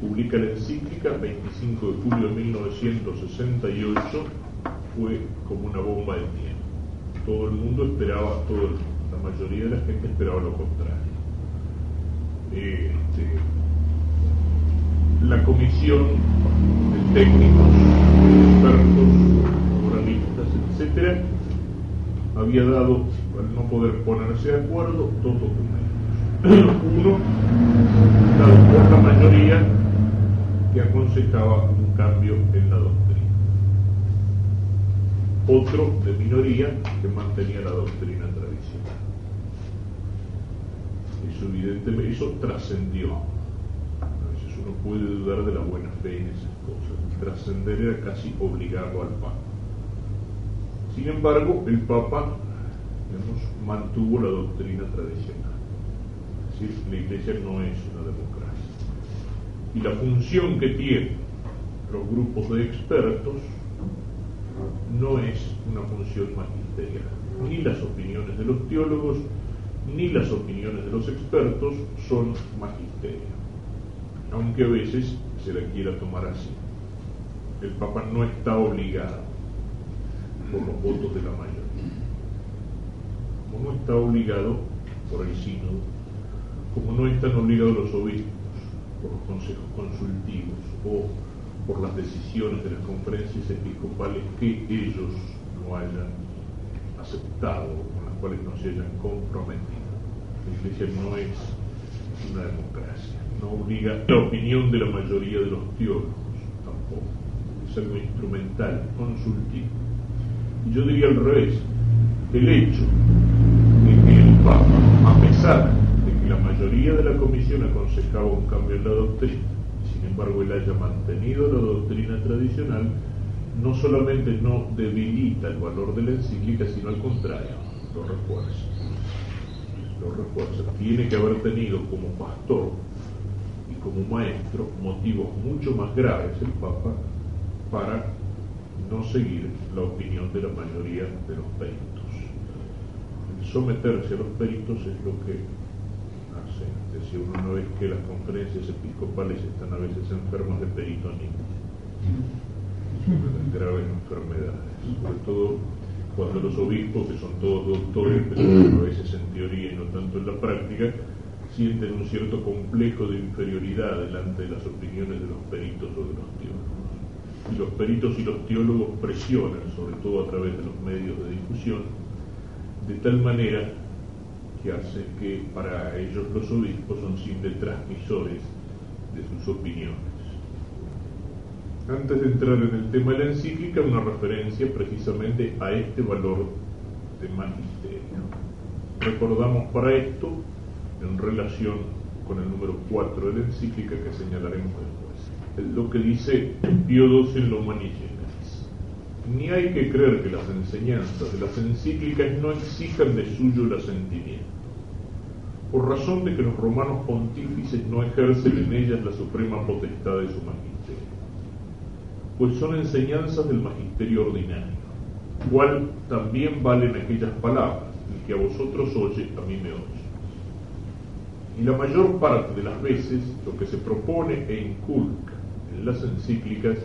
publica la encíclica 25 de julio de 1968, fue como una bomba de tiempo. Todo el mundo esperaba, todo la mayoría de la gente esperaba lo contrario. Este, la comisión de técnicos, expertos, moralistas, etcétera, había dado, al no poder ponerse de acuerdo, dos documentos [CLEARS THROAT] uno dado por la mayoría que aconsejaba un cambio en la doctrina. Otro de minoría que mantenía la doctrina tradicional. Eso evidentemente, eso trascendió. A veces uno puede dudar de la buena fe en esas cosas. Trascender era casi obligado al Papa. Sin embargo, el Papa mantuvo la doctrina tradicional la Iglesia no es una democracia. Y la función que tienen los grupos de expertos no es una función magisterial. Ni las opiniones de los teólogos, ni las opiniones de los expertos son magisterio, aunque a veces se la quiera tomar así. El Papa no está obligado por los votos de la mayoría. Como no está obligado por el sínodo, como no están obligados los obispos por los consejos consultivos o por las decisiones de las conferencias episcopales que ellos no hayan aceptado con las cuales no se hayan comprometido. La Iglesia no es una democracia, no obliga la opinión de la mayoría de los teólogos tampoco, es algo instrumental, consultivo. Y yo diría al revés, el hecho de que el Papa, a pesar de que la mayoría de la comisión aconsejaba un cambio en la doctrina, embargo él haya mantenido la doctrina tradicional, no solamente no debilita el valor de la encíclica, sino al contrario, lo refuerza. Lo refuerza. Tiene que haber tenido como pastor y como maestro motivos mucho más graves el Papa para no seguir la opinión de la mayoría de los peritos. El someterse a los peritos es lo que hace. Decía uno una vez que las conferencias episcopales están a veces enfermas de peritonismo graves enfermedades, sobre todo cuando los obispos, que son todos doctores, pero a veces en teoría y no tanto en la práctica, sienten un cierto complejo de inferioridad delante de las opiniones de los peritos o de los teólogos. Y los peritos y los teólogos presionan, sobre todo a través de los medios de difusión, de tal manera que hace que para ellos los obispos son simples transmisores de sus opiniones. Antes de entrar en el tema de la encíclica, una referencia precisamente a este valor de magisterio. Recordamos para esto, en relación con el número 4 de la encíclica que señalaremos después, lo que dice Pío XII en lo Manichenas. Ni hay que creer que las enseñanzas de las encíclicas no exijan de suyo el asentimiento, por razón de que los romanos pontífices no ejercen en ellas la suprema potestad de su magisterio pues son enseñanzas del magisterio ordinario, cual también valen aquellas palabras, el que a vosotros oye, a mí me oye. Y la mayor parte de las veces lo que se propone e inculca en las encíclicas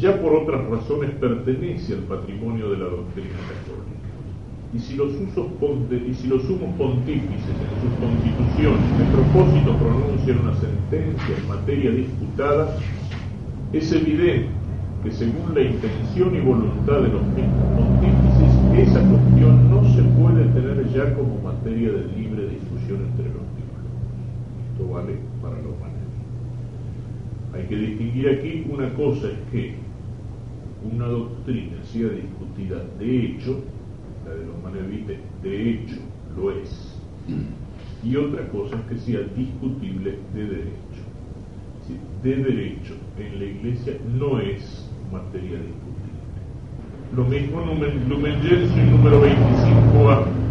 ya por otras razones pertenece al patrimonio de la doctrina católica. Y si los, usos y si los sumos pontífices en sus constituciones de propósito pronuncian una sentencia en materia disputada, es evidente que según la intención y voluntad de los mismos pontífices, esa cuestión no se puede tener ya como materia de libre discusión entre los teólogos. Esto vale para la humanidad. Hay que distinguir aquí una cosa es que una doctrina sea discutida de hecho, la de los manevites de hecho lo es, y otra cosa es que sea discutible de derecho de derecho en la iglesia no es materia discutible. Lo mismo Lumen Gentium número 25a.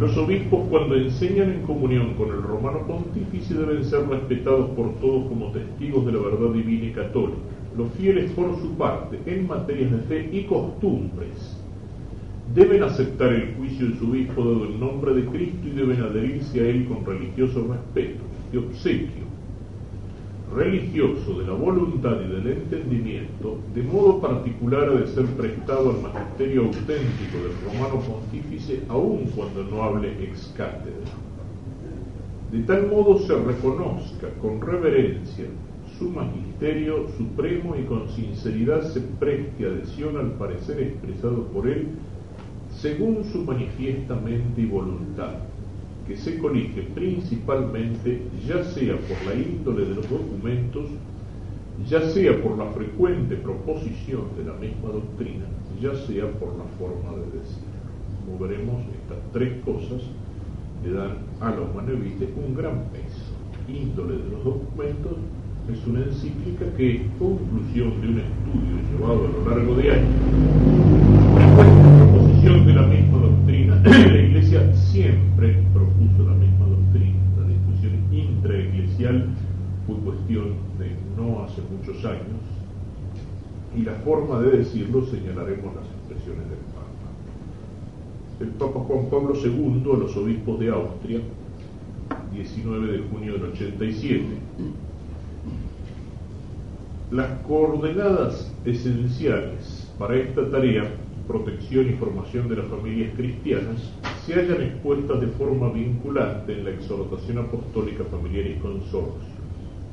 Los obispos cuando enseñan en comunión con el romano pontífice deben ser respetados por todos como testigos de la verdad divina y católica. Los fieles por su parte, en materias de fe y costumbres, deben aceptar el juicio de su obispo dado en nombre de Cristo y deben adherirse a él con religioso respeto y obsequio religioso de la voluntad y del entendimiento, de modo particular ha de ser prestado al magisterio auténtico del romano pontífice, aun cuando no hable ex cátedra. De tal modo se reconozca con reverencia su magisterio supremo y con sinceridad se preste adhesión al parecer expresado por él según su manifiesta mente y voluntad que se colige principalmente ya sea por la índole de los documentos, ya sea por la frecuente proposición de la misma doctrina, ya sea por la forma de decir. Como veremos, estas tres cosas le dan a los manevites un gran peso. Índole de los documentos es una encíclica que conclusión de un estudio llevado a lo largo de años. Frecuente proposición de la misma doctrina, [CLEARS THROAT] la Iglesia siempre propuso la misma doctrina. La discusión intraeclesial fue de no hace muchos años y la forma de decirlo señalaremos las expresiones del Papa. El Papa Juan Pablo II a los obispos de Austria, 19 de junio del 87. Las coordenadas esenciales para esta tarea protección y formación de las familias cristianas se hallan expuestas de forma vinculante en la exhortación apostólica familiar y consorcio.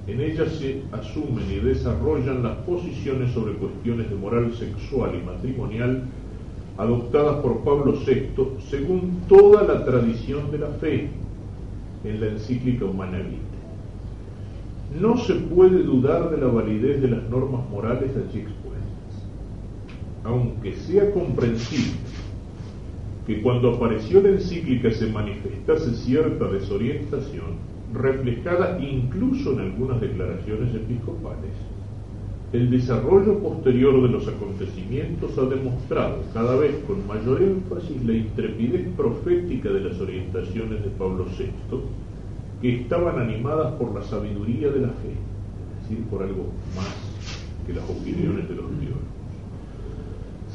En ella se asumen y desarrollan las posiciones sobre cuestiones de moral sexual y matrimonial adoptadas por Pablo VI según toda la tradición de la fe en la encíclica Humana Vitae. No se puede dudar de la validez de las normas morales allí expuestas, aunque sea comprensible que cuando apareció la encíclica se manifestase cierta desorientación, reflejada incluso en algunas declaraciones episcopales, el desarrollo posterior de los acontecimientos ha demostrado cada vez con mayor énfasis la intrepidez profética de las orientaciones de Pablo VI, que estaban animadas por la sabiduría de la fe, es decir, por algo más que las opiniones de los teólogos.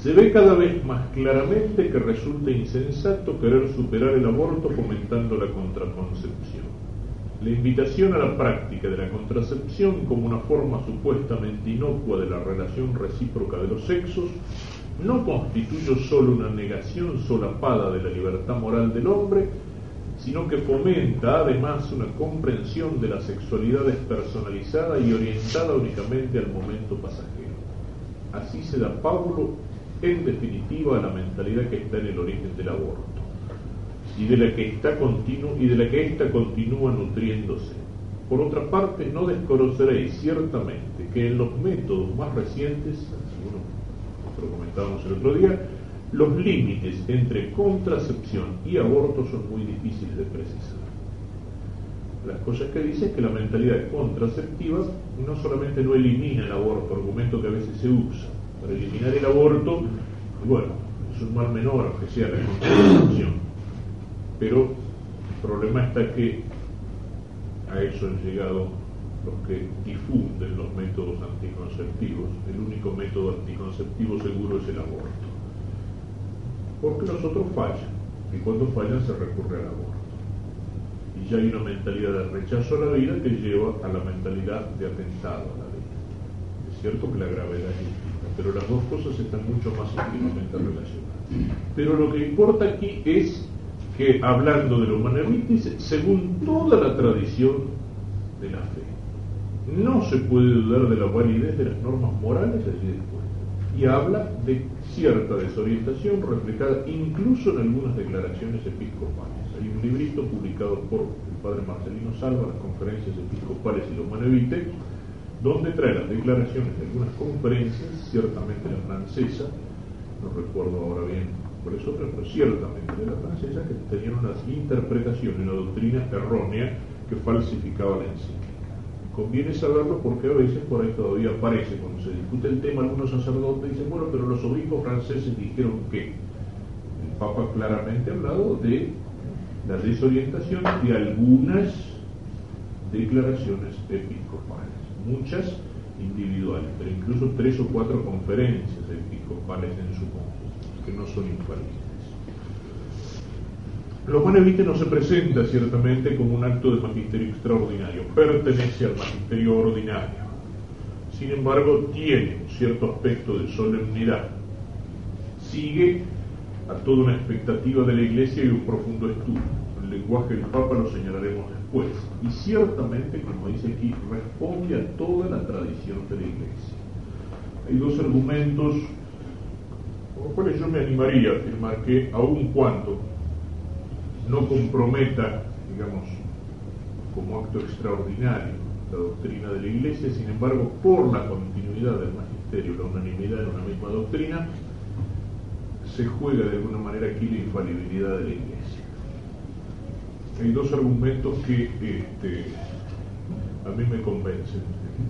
Se ve cada vez más claramente que resulta insensato querer superar el aborto fomentando la contraconcepción. La invitación a la práctica de la contracepción como una forma supuestamente inocua de la relación recíproca de los sexos no constituye solo una negación solapada de la libertad moral del hombre, sino que fomenta además una comprensión de la sexualidad despersonalizada y orientada únicamente al momento pasajero. Así se da Pablo, en definitiva, a la mentalidad que está en el origen del aborto y de la que está y de la que ésta continúa nutriéndose. Por otra parte, no desconoceréis ciertamente que en los métodos más recientes, según lo comentábamos el otro día, los límites entre contracepción y aborto son muy difíciles de precisar. Las cosas que dice es que la mentalidad contraceptiva no solamente no elimina el aborto, argumento que a veces se usa, para eliminar el aborto, bueno, es un mal menor, aunque sea la contracepción pero el problema está que a eso han llegado los que difunden los métodos anticonceptivos. El único método anticonceptivo seguro es el aborto. Porque los otros fallan, y cuando fallan se recurre al aborto. Y ya hay una mentalidad de rechazo a la vida que lleva a la mentalidad de atentado a la vida. Es cierto que la gravedad es distinta, pero las dos cosas están mucho más íntimamente relacionadas. Pero lo que importa aquí es que hablando de la dice, según toda la tradición de la fe, no se puede dudar de la validez de las normas morales allí dispuestas. Y habla de cierta desorientación reflejada incluso en algunas declaraciones episcopales. Hay un librito publicado por el padre Marcelino Salva, las conferencias episcopales y los manevite, donde trae las declaraciones de algunas conferencias, ciertamente la francesa, no recuerdo ahora bien por eso, pero ciertamente de la francesa que tenían una interpretación una doctrina errónea que falsificaba la encíclica. Conviene saberlo porque a veces por ahí todavía aparece, cuando se discute el tema, algunos sacerdotes dicen, bueno, pero los obispos franceses dijeron que el Papa claramente ha hablado de la desorientación de algunas declaraciones episcopales, muchas individuales, pero incluso tres o cuatro conferencias episcopales en su conjunto que no son infalibles. Lo Manevite no se presenta ciertamente como un acto de magisterio extraordinario, pertenece al magisterio ordinario. Sin embargo, tiene un cierto aspecto de solemnidad. Sigue a toda una expectativa de la Iglesia y un profundo estudio. El lenguaje del Papa lo señalaremos después. Y ciertamente, como dice aquí, responde a toda la tradición de la Iglesia. Hay dos argumentos por lo cual yo me animaría a afirmar que aun cuando no comprometa, digamos, como acto extraordinario la doctrina de la Iglesia, sin embargo, por la continuidad del magisterio, la unanimidad en una misma doctrina, se juega de alguna manera aquí la infalibilidad de la Iglesia. Hay dos argumentos que este, a mí me convencen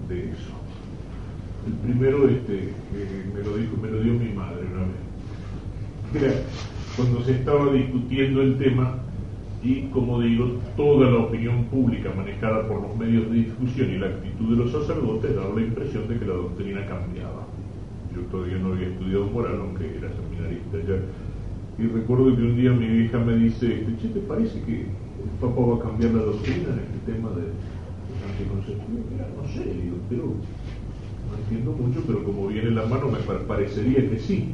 de eso. El primero este, me, lo dijo, me lo dio mi madre una vez. Era cuando se estaba discutiendo el tema y, como digo, toda la opinión pública manejada por los medios de discusión y la actitud de los sacerdotes daba la impresión de que la doctrina cambiaba. Yo todavía no había estudiado moral, aunque era seminarista ya. Y recuerdo que un día mi hija me dice, che, ¿te parece que el Papa va a cambiar la doctrina en este tema de, anticoncepción? Mira, no sé, digo, pero no entiendo mucho, pero como viene la mano me parecería que sí.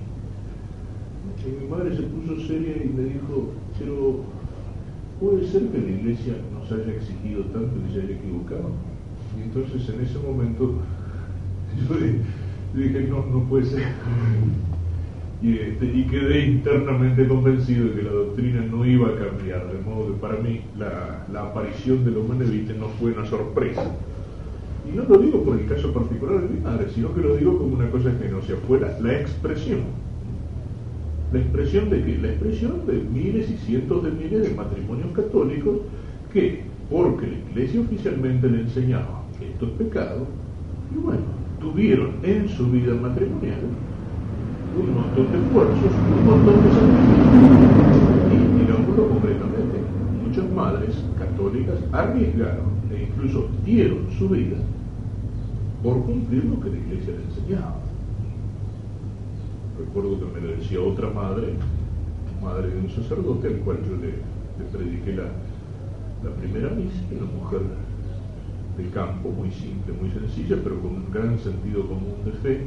Y mi madre se puso seria y me dijo, pero puede ser que la iglesia nos haya exigido tanto que se haya equivocado. Y entonces en ese momento [LAUGHS] yo dije, no, no puede ser. Y, este, y, quedé internamente convencido de que la doctrina no iba a cambiar, de modo que para mí la, aparición de los manevites no fue una sorpresa. Y no lo digo por el caso particular de mi madre, sino que lo digo como una cosa que no se afuera, la expresión. ¿La expresión de qué? La expresión de miles y cientos de miles de matrimonios católicos que, porque la iglesia oficialmente le enseñaba que esto es pecado, y bueno, tuvieron en su vida matrimonial un montón de esfuerzos, un montón de sacrificios. Y digámoslo concretamente, muchas madres católicas arriesgaron incluso dieron su vida por cumplir lo que la iglesia le enseñaba. Recuerdo que me lo decía otra madre, madre de un sacerdote, al cual yo le, prediqué la, primera misa, una mujer de campo, muy simple, muy sencilla, pero con un gran sentido común de fe.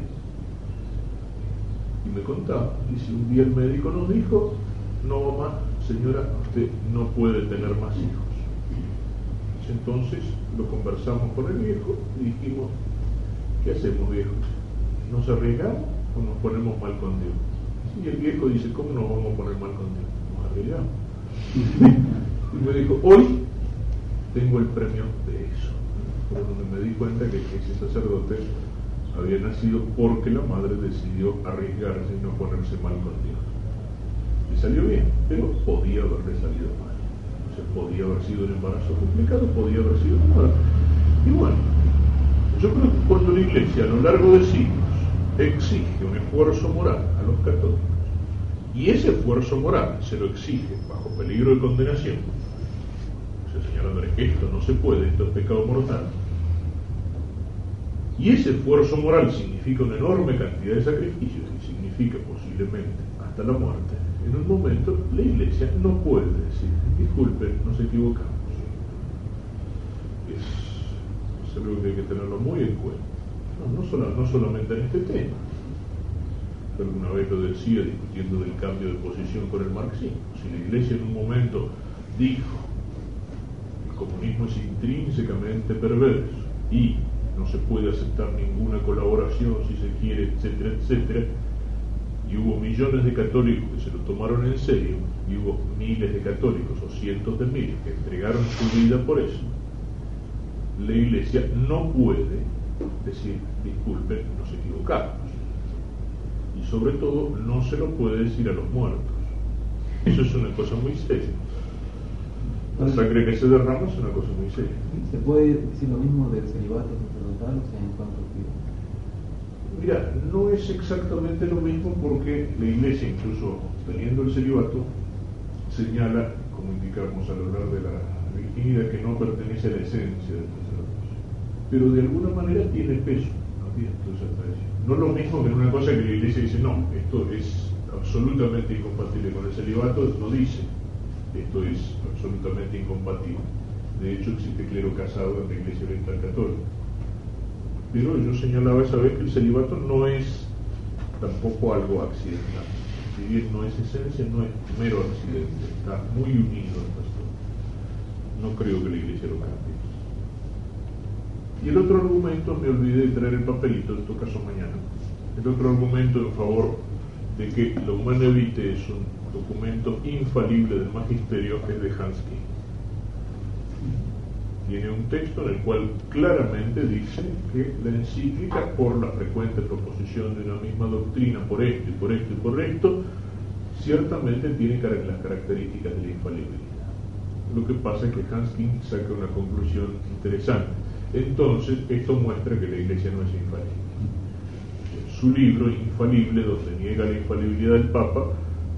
Y me contaba, si un día el médico nos dijo, no mamá, señora, usted no puede tener más hijos. Entonces lo conversamos con el viejo y dijimos, ¿qué hacemos viejo? ¿Nos arriesgamos o nos ponemos mal con Dios? Y el viejo dice, ¿cómo nos vamos a poner mal con Dios? Nos arriesgamos. y me dijo, hoy tengo el premio de eso por donde me di cuenta que ese sacerdote había nacido porque la madre decidió arriesgarse y no ponerse mal con Dios. Le salió bien, pero podía haberle salido mal. O sea, podía haber sido un embarazo complicado, podía haber sido mal. Y bueno, yo creo que cuando la Iglesia a lo largo de siglos exige un esfuerzo moral a los católicos, y ese esfuerzo moral se lo exige bajo peligro de condenación, señalándole esto no se puede, esto es pecado mortal. Y ese esfuerzo moral significa una enorme cantidad de sacrificios y significa posiblemente hasta la muerte. En un momento la iglesia no puede decir, disculpe, nos equivocamos. Es, algo que hay que tenerlo muy en cuenta. No, no, no solamente en este tema. Alguna vez lo decía discutiendo del cambio de posición con el marxismo. Si la iglesia en un momento dijo el comunismo es intrínsecamente perverso y no se puede aceptar ninguna colaboración si se quiere, etcétera, etcétera. Y hubo millones de católicos que se lo tomaron en serio y hubo miles de católicos o cientos de miles que entregaron su vida por eso. La iglesia no puede decir, disculpen, nos equivocamos. Y sobre todo no se lo puede decir a los muertos. Eso es una cosa muy seria. La sangre que se derrama es una cosa muy seria. ¿Se puede decir lo mismo del celibato sacerdotal, o Mira, no es exactamente lo mismo porque la Iglesia, incluso teniendo el celibato, señala, como indicamos al hablar de la virginidad, que no pertenece a la esencia del sacerdocio. Pero de alguna manera tiene peso, ¿no? No es lo mismo que una cosa que la Iglesia dice, no, esto es absolutamente incompatible con el celibato, no dice esto es absolutamente incompatible. De hecho, existe clero casado en la Iglesia Oriental Católica. Pero yo señalaba esa vez que el celibato no es tampoco algo accidental. Si no es esencia, no es mero accidente, está muy unido al pastor. No creo que la Iglesia lo cambie. Y el otro argumento, me olvidé de traer el papelito, en todo caso mañana. El otro argumento en favor de que la humana evite es un documento infalible del magisterio es de Hans Tiene un texto en el cual claramente dice que la encíclica, por la frecuente proposición de una misma doctrina, por esto y por esto y por esto, ciertamente tiene las características de la infalibilidad. Lo que pasa es que Hans King saca una conclusión interesante. Entonces, esto muestra que la Iglesia no es infalible. Su libro, Infalible, donde niega la infalibilidad del Papa,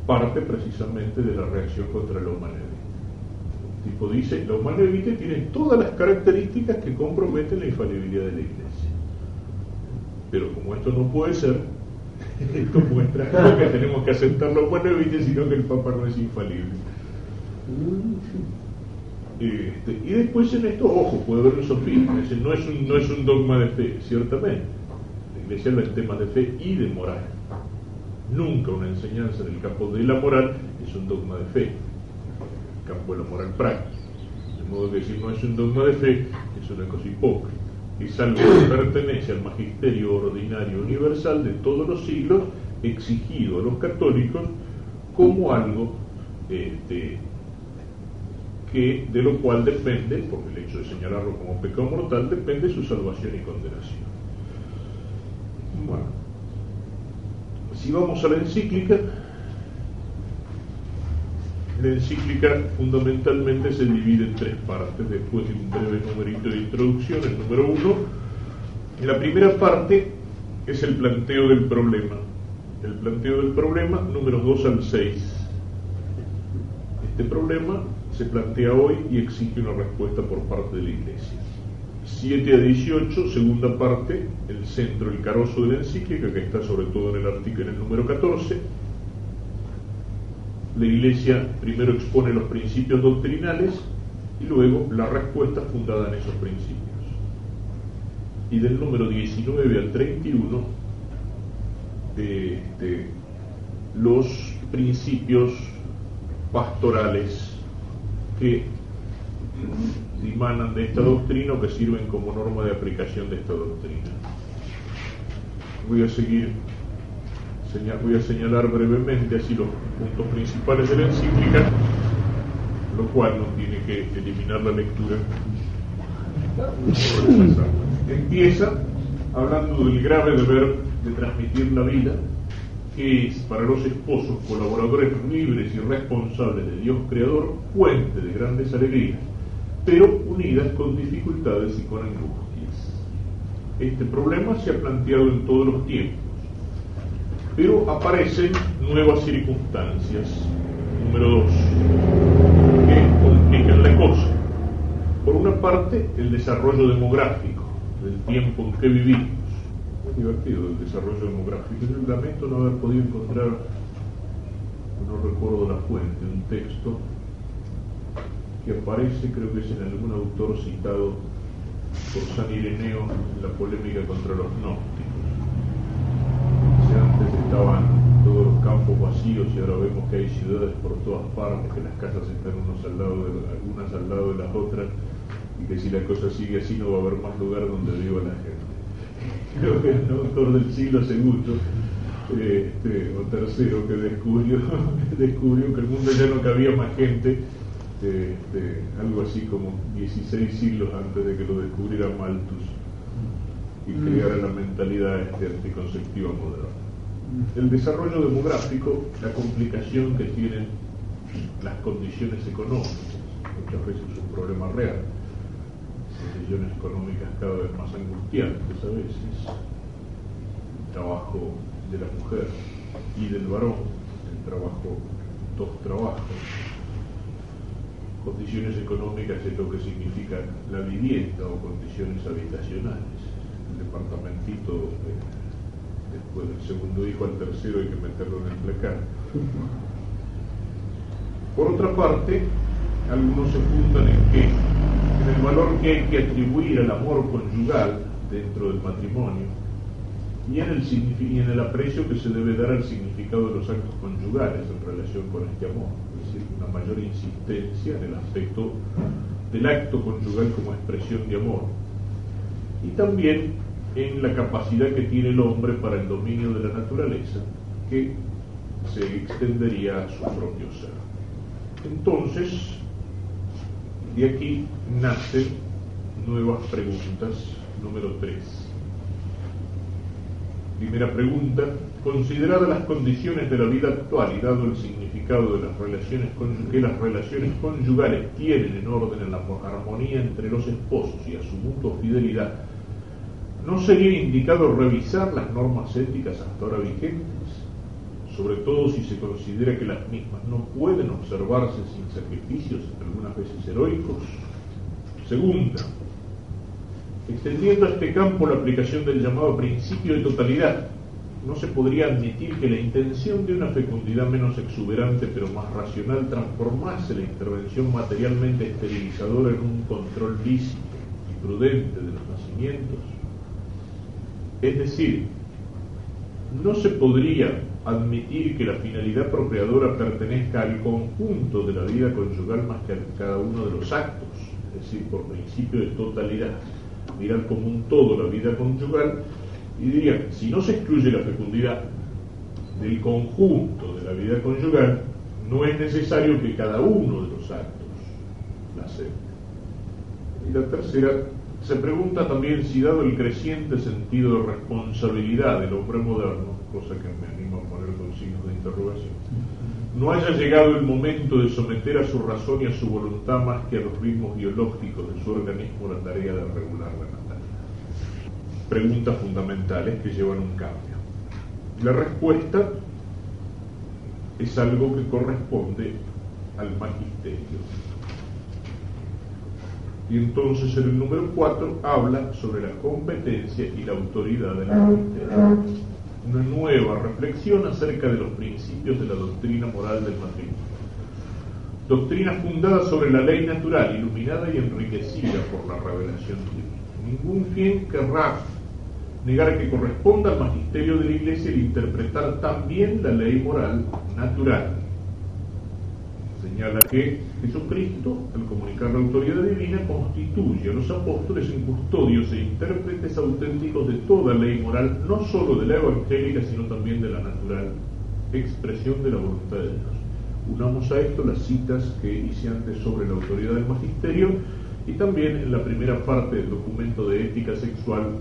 parte precisamente de la reacción contra la humanidad. Tipo dice, la humanidad tiene todas las características que comprometen la infalibilidad de la iglesia. Pero como esto no puede ser, [LAUGHS] esto muestra que tenemos que aceptar la humanidad, sino que el Papa no es infalible. Este, y después en esto, ojo, puede haber un sofisma, no es un, no es un dogma de fe, ciertamente. La iglesia habla en temas de fe y de moral Nunca una enseñanza en el campo de la moral es un dogma de fe, campo de la moral práctica. De modo que si no es un dogma de fe, es una cosa hipócrita. Es algo que pertenece al magisterio ordinario universal de todos los siglos, exigido a los católicos como algo este, que de lo cual depende, porque el hecho de señalarlo como pecado mortal, depende su salvación y condenación. Bueno, si vamos a la encíclica, la encíclica fundamentalmente se divide en tres partes, después de un breve numerito de introducción, el número uno. La primera parte es el planteo del problema. El planteo del problema, números 2 al 6. Este problema se plantea hoy y exige una respuesta por parte de la Iglesia. 7 a 18, segunda parte, el centro, el carozo de la encíclica, que está sobre todo en el artículo, en el número 14. La Iglesia primero expone los principios doctrinales y luego la respuesta fundada en esos principios. Y del número 19 al 31, este, los principios pastorales que dimanan de esta doctrina o que sirven como norma de aplicación de esta doctrina. Voy a seguir, voy a señalar brevemente así los puntos principales de la encíclica, lo cual no tiene que eliminar la lectura. Empieza hablando del grave deber de transmitir la vida, que es para los esposos colaboradores libres y responsables de Dios Creador, fuente de grandes alegrías pero unidas con dificultades y con angustias. Este problema se ha planteado en todos los tiempos, pero aparecen nuevas circunstancias. Número dos, que complican la cosa. Por una parte, el desarrollo demográfico del tiempo en que vivimos. Muy divertido el desarrollo demográfico. Yo lamento no haber podido encontrar, no recuerdo la fuente, un texto que aparece, creo que es en algún autor citado por San Ireneo en la polémica contra los gnósticos. Estaban todos los campos vacíos y ahora vemos que hay ciudades por todas partes, que las casas están unos al lado de, algunas al lado de las otras y que si la cosa sigue así no va a haber más lugar donde viva la gente. [LAUGHS] Creo que un autor del siglo segundo este, o tercero que descubrió, [LAUGHS] descubrió que el mundo ya no cabía más gente este, algo así como 16 siglos antes de que lo descubriera Malthus y mm. creara la mentalidad este, anticonceptiva moderna. El desarrollo demográfico, la complicación que tienen las condiciones económicas, muchas veces es un problema real, condiciones económicas cada vez más angustiantes a veces, el trabajo de la mujer y del varón, el trabajo, dos trabajos, condiciones económicas es lo que significa la vivienda o condiciones habitacionales. El departamentito, eh, después del segundo hijo al tercero hay que meterlo en el placar. Por otra parte, algunos se fundan en que en el valor que hay que atribuir al amor conyugal dentro del matrimonio y en, el, y en el aprecio que se debe dar al significado de los actos conyugales en relación con este amor una mayor insistencia en el aspecto del acto conyugal como expresión de amor y también en la capacidad que tiene el hombre para el dominio de la naturaleza que se extendería a su propio ser. Entonces, de aquí nacen nuevas preguntas. Número 3. Primera pregunta, consideradas las condiciones de la vida actual y dado el significado de las relaciones que las relaciones conyugales tienen en orden en la armonía entre los esposos y a su mutua fidelidad, ¿no sería indicado revisar las normas éticas hasta ahora vigentes? Sobre todo si se considera que las mismas no pueden observarse sin sacrificios, algunas veces heroicos. Segunda, extendiendo a este campo la aplicación del llamado principio de totalidad, no se podría admitir que la intención de una fecundidad menos exuberante pero más racional transformase la intervención materialmente esterilizadora en un control lícito y prudente de los nacimientos. Es decir, no se podría admitir que la finalidad procreadora pertenezca al conjunto de la vida conyugal más que a cada uno de los actos, es decir, por principio de totalidad, mirar como un todo la vida conyugal y dirían, si no se excluye la fecundidad del conjunto de la vida conyugal, no es necesario que cada uno de los actos la acepte. Y la tercera, se pregunta también si dado el creciente sentido de responsabilidad del hombre moderno, cosa que me animo a poner con signos de interrogación, no haya llegado el momento de someter a su razón y a su voluntad más que a los ritmos biológicos de su organismo la tarea de regular la natalidad. Preguntas fundamentales que llevan un cambio. La respuesta es algo que corresponde al magisterio. Y entonces en el número 4 habla sobre la competencia y la autoridad del magisterio. Una nueva reflexión acerca de los principios de la doctrina moral del matrimonio. Doctrina fundada sobre la ley natural, iluminada y enriquecida por la revelación divina. Ningún fin querrá negar que corresponda al magisterio de la Iglesia el interpretar también la ley moral natural. Señala que Jesucristo, al comunicar la autoridad divina, constituye a los apóstoles en custodios e intérpretes auténticos de toda ley moral, no sólo de la evangélica, sino también de la natural, expresión de la voluntad de Dios. Unamos a esto las citas que hice antes sobre la autoridad del magisterio y también en la primera parte del documento de ética sexual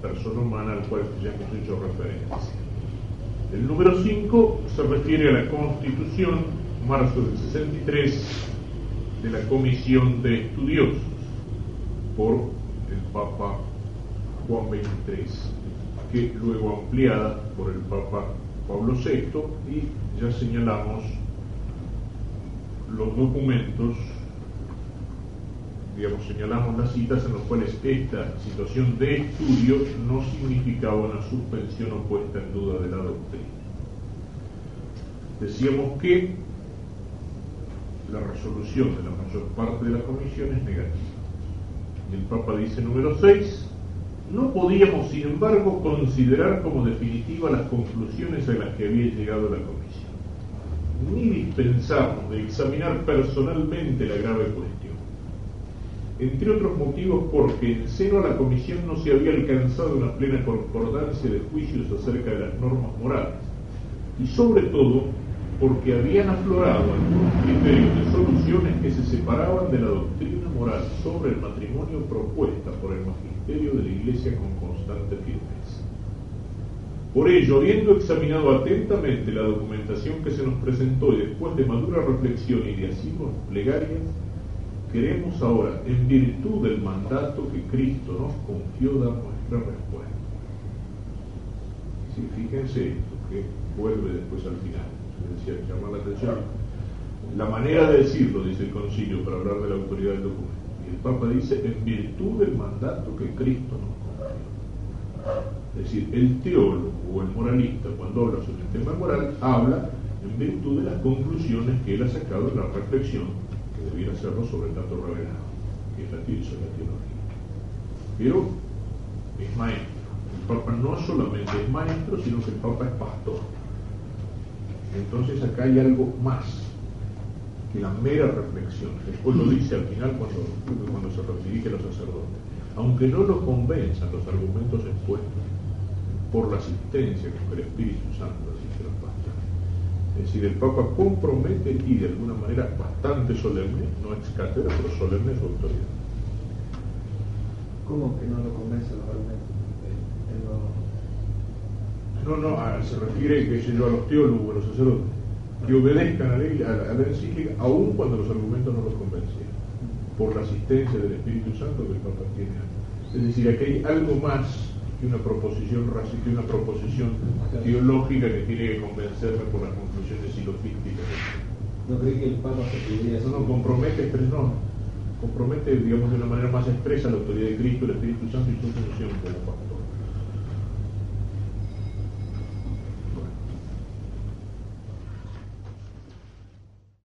persona humana al cual ya hemos hecho referencia. El número 5 se refiere a la constitución, marzo del 63, de la Comisión de Estudiosos por el Papa Juan XXIII, que luego ampliada por el Papa Pablo VI y ya señalamos los documentos digamos, señalamos las citas en las cuales esta situación de estudio no significaba una suspensión o puesta en duda de la doctrina. Decíamos que la resolución de la mayor parte de la comisión es negativa. El Papa dice número 6, no podíamos, sin embargo, considerar como definitiva las conclusiones a las que había llegado la comisión, ni dispensarnos de examinar personalmente la grave cuestión entre otros motivos porque en seno a la comisión no se había alcanzado una plena concordancia de juicios acerca de las normas morales, y sobre todo porque habían aflorado algunos criterios de soluciones que se separaban de la doctrina moral sobre el matrimonio propuesta por el magisterio de la Iglesia con constante firmeza. Por ello, habiendo examinado atentamente la documentación que se nos presentó y después de madura reflexión y de asiduas plegarias, Queremos ahora, en virtud del mandato que Cristo nos confió, dar nuestra respuesta. fíjense esto, que vuelve después al final. Decía, llamar la atención. La manera de decirlo, dice el concilio, para hablar de la autoridad del documento. Y el Papa dice, en virtud del mandato que Cristo nos confió. Es decir, el teólogo o el moralista, cuando habla sobre el tema moral, habla en virtud de las conclusiones que él ha sacado en la reflexión debiera hacerlo sobre el dato revelado, que es la teología. Pero es maestro. El Papa no solamente es maestro, sino que el Papa es pastor. Entonces acá hay algo más que la mera reflexión. Después lo dice al final cuando, cuando se dirige a los sacerdotes. Aunque no lo convenzan los argumentos expuestos por la asistencia con el Espíritu Santo, así se los es decir, el Papa compromete y de alguna manera bastante solemne, no ex pero solemne su autoridad. ¿Cómo que no lo convence los argumentos? No, no, ah, se refiere que yo, a los teólogos, a los sacerdotes, que obedezcan a la, a la encíclica, aun cuando los argumentos no los convencieron, por la asistencia del Espíritu Santo que el Papa tiene. Es decir, aquí hay algo más una proposición que una proposición teológica que tiene que convencerme por las conclusiones silofísticas. ¿No cree que el Papa se podría No, no, compromete, pero no, compromete, digamos, de una manera más expresa la autoridad de Cristo, el Espíritu Santo y su función como pastor.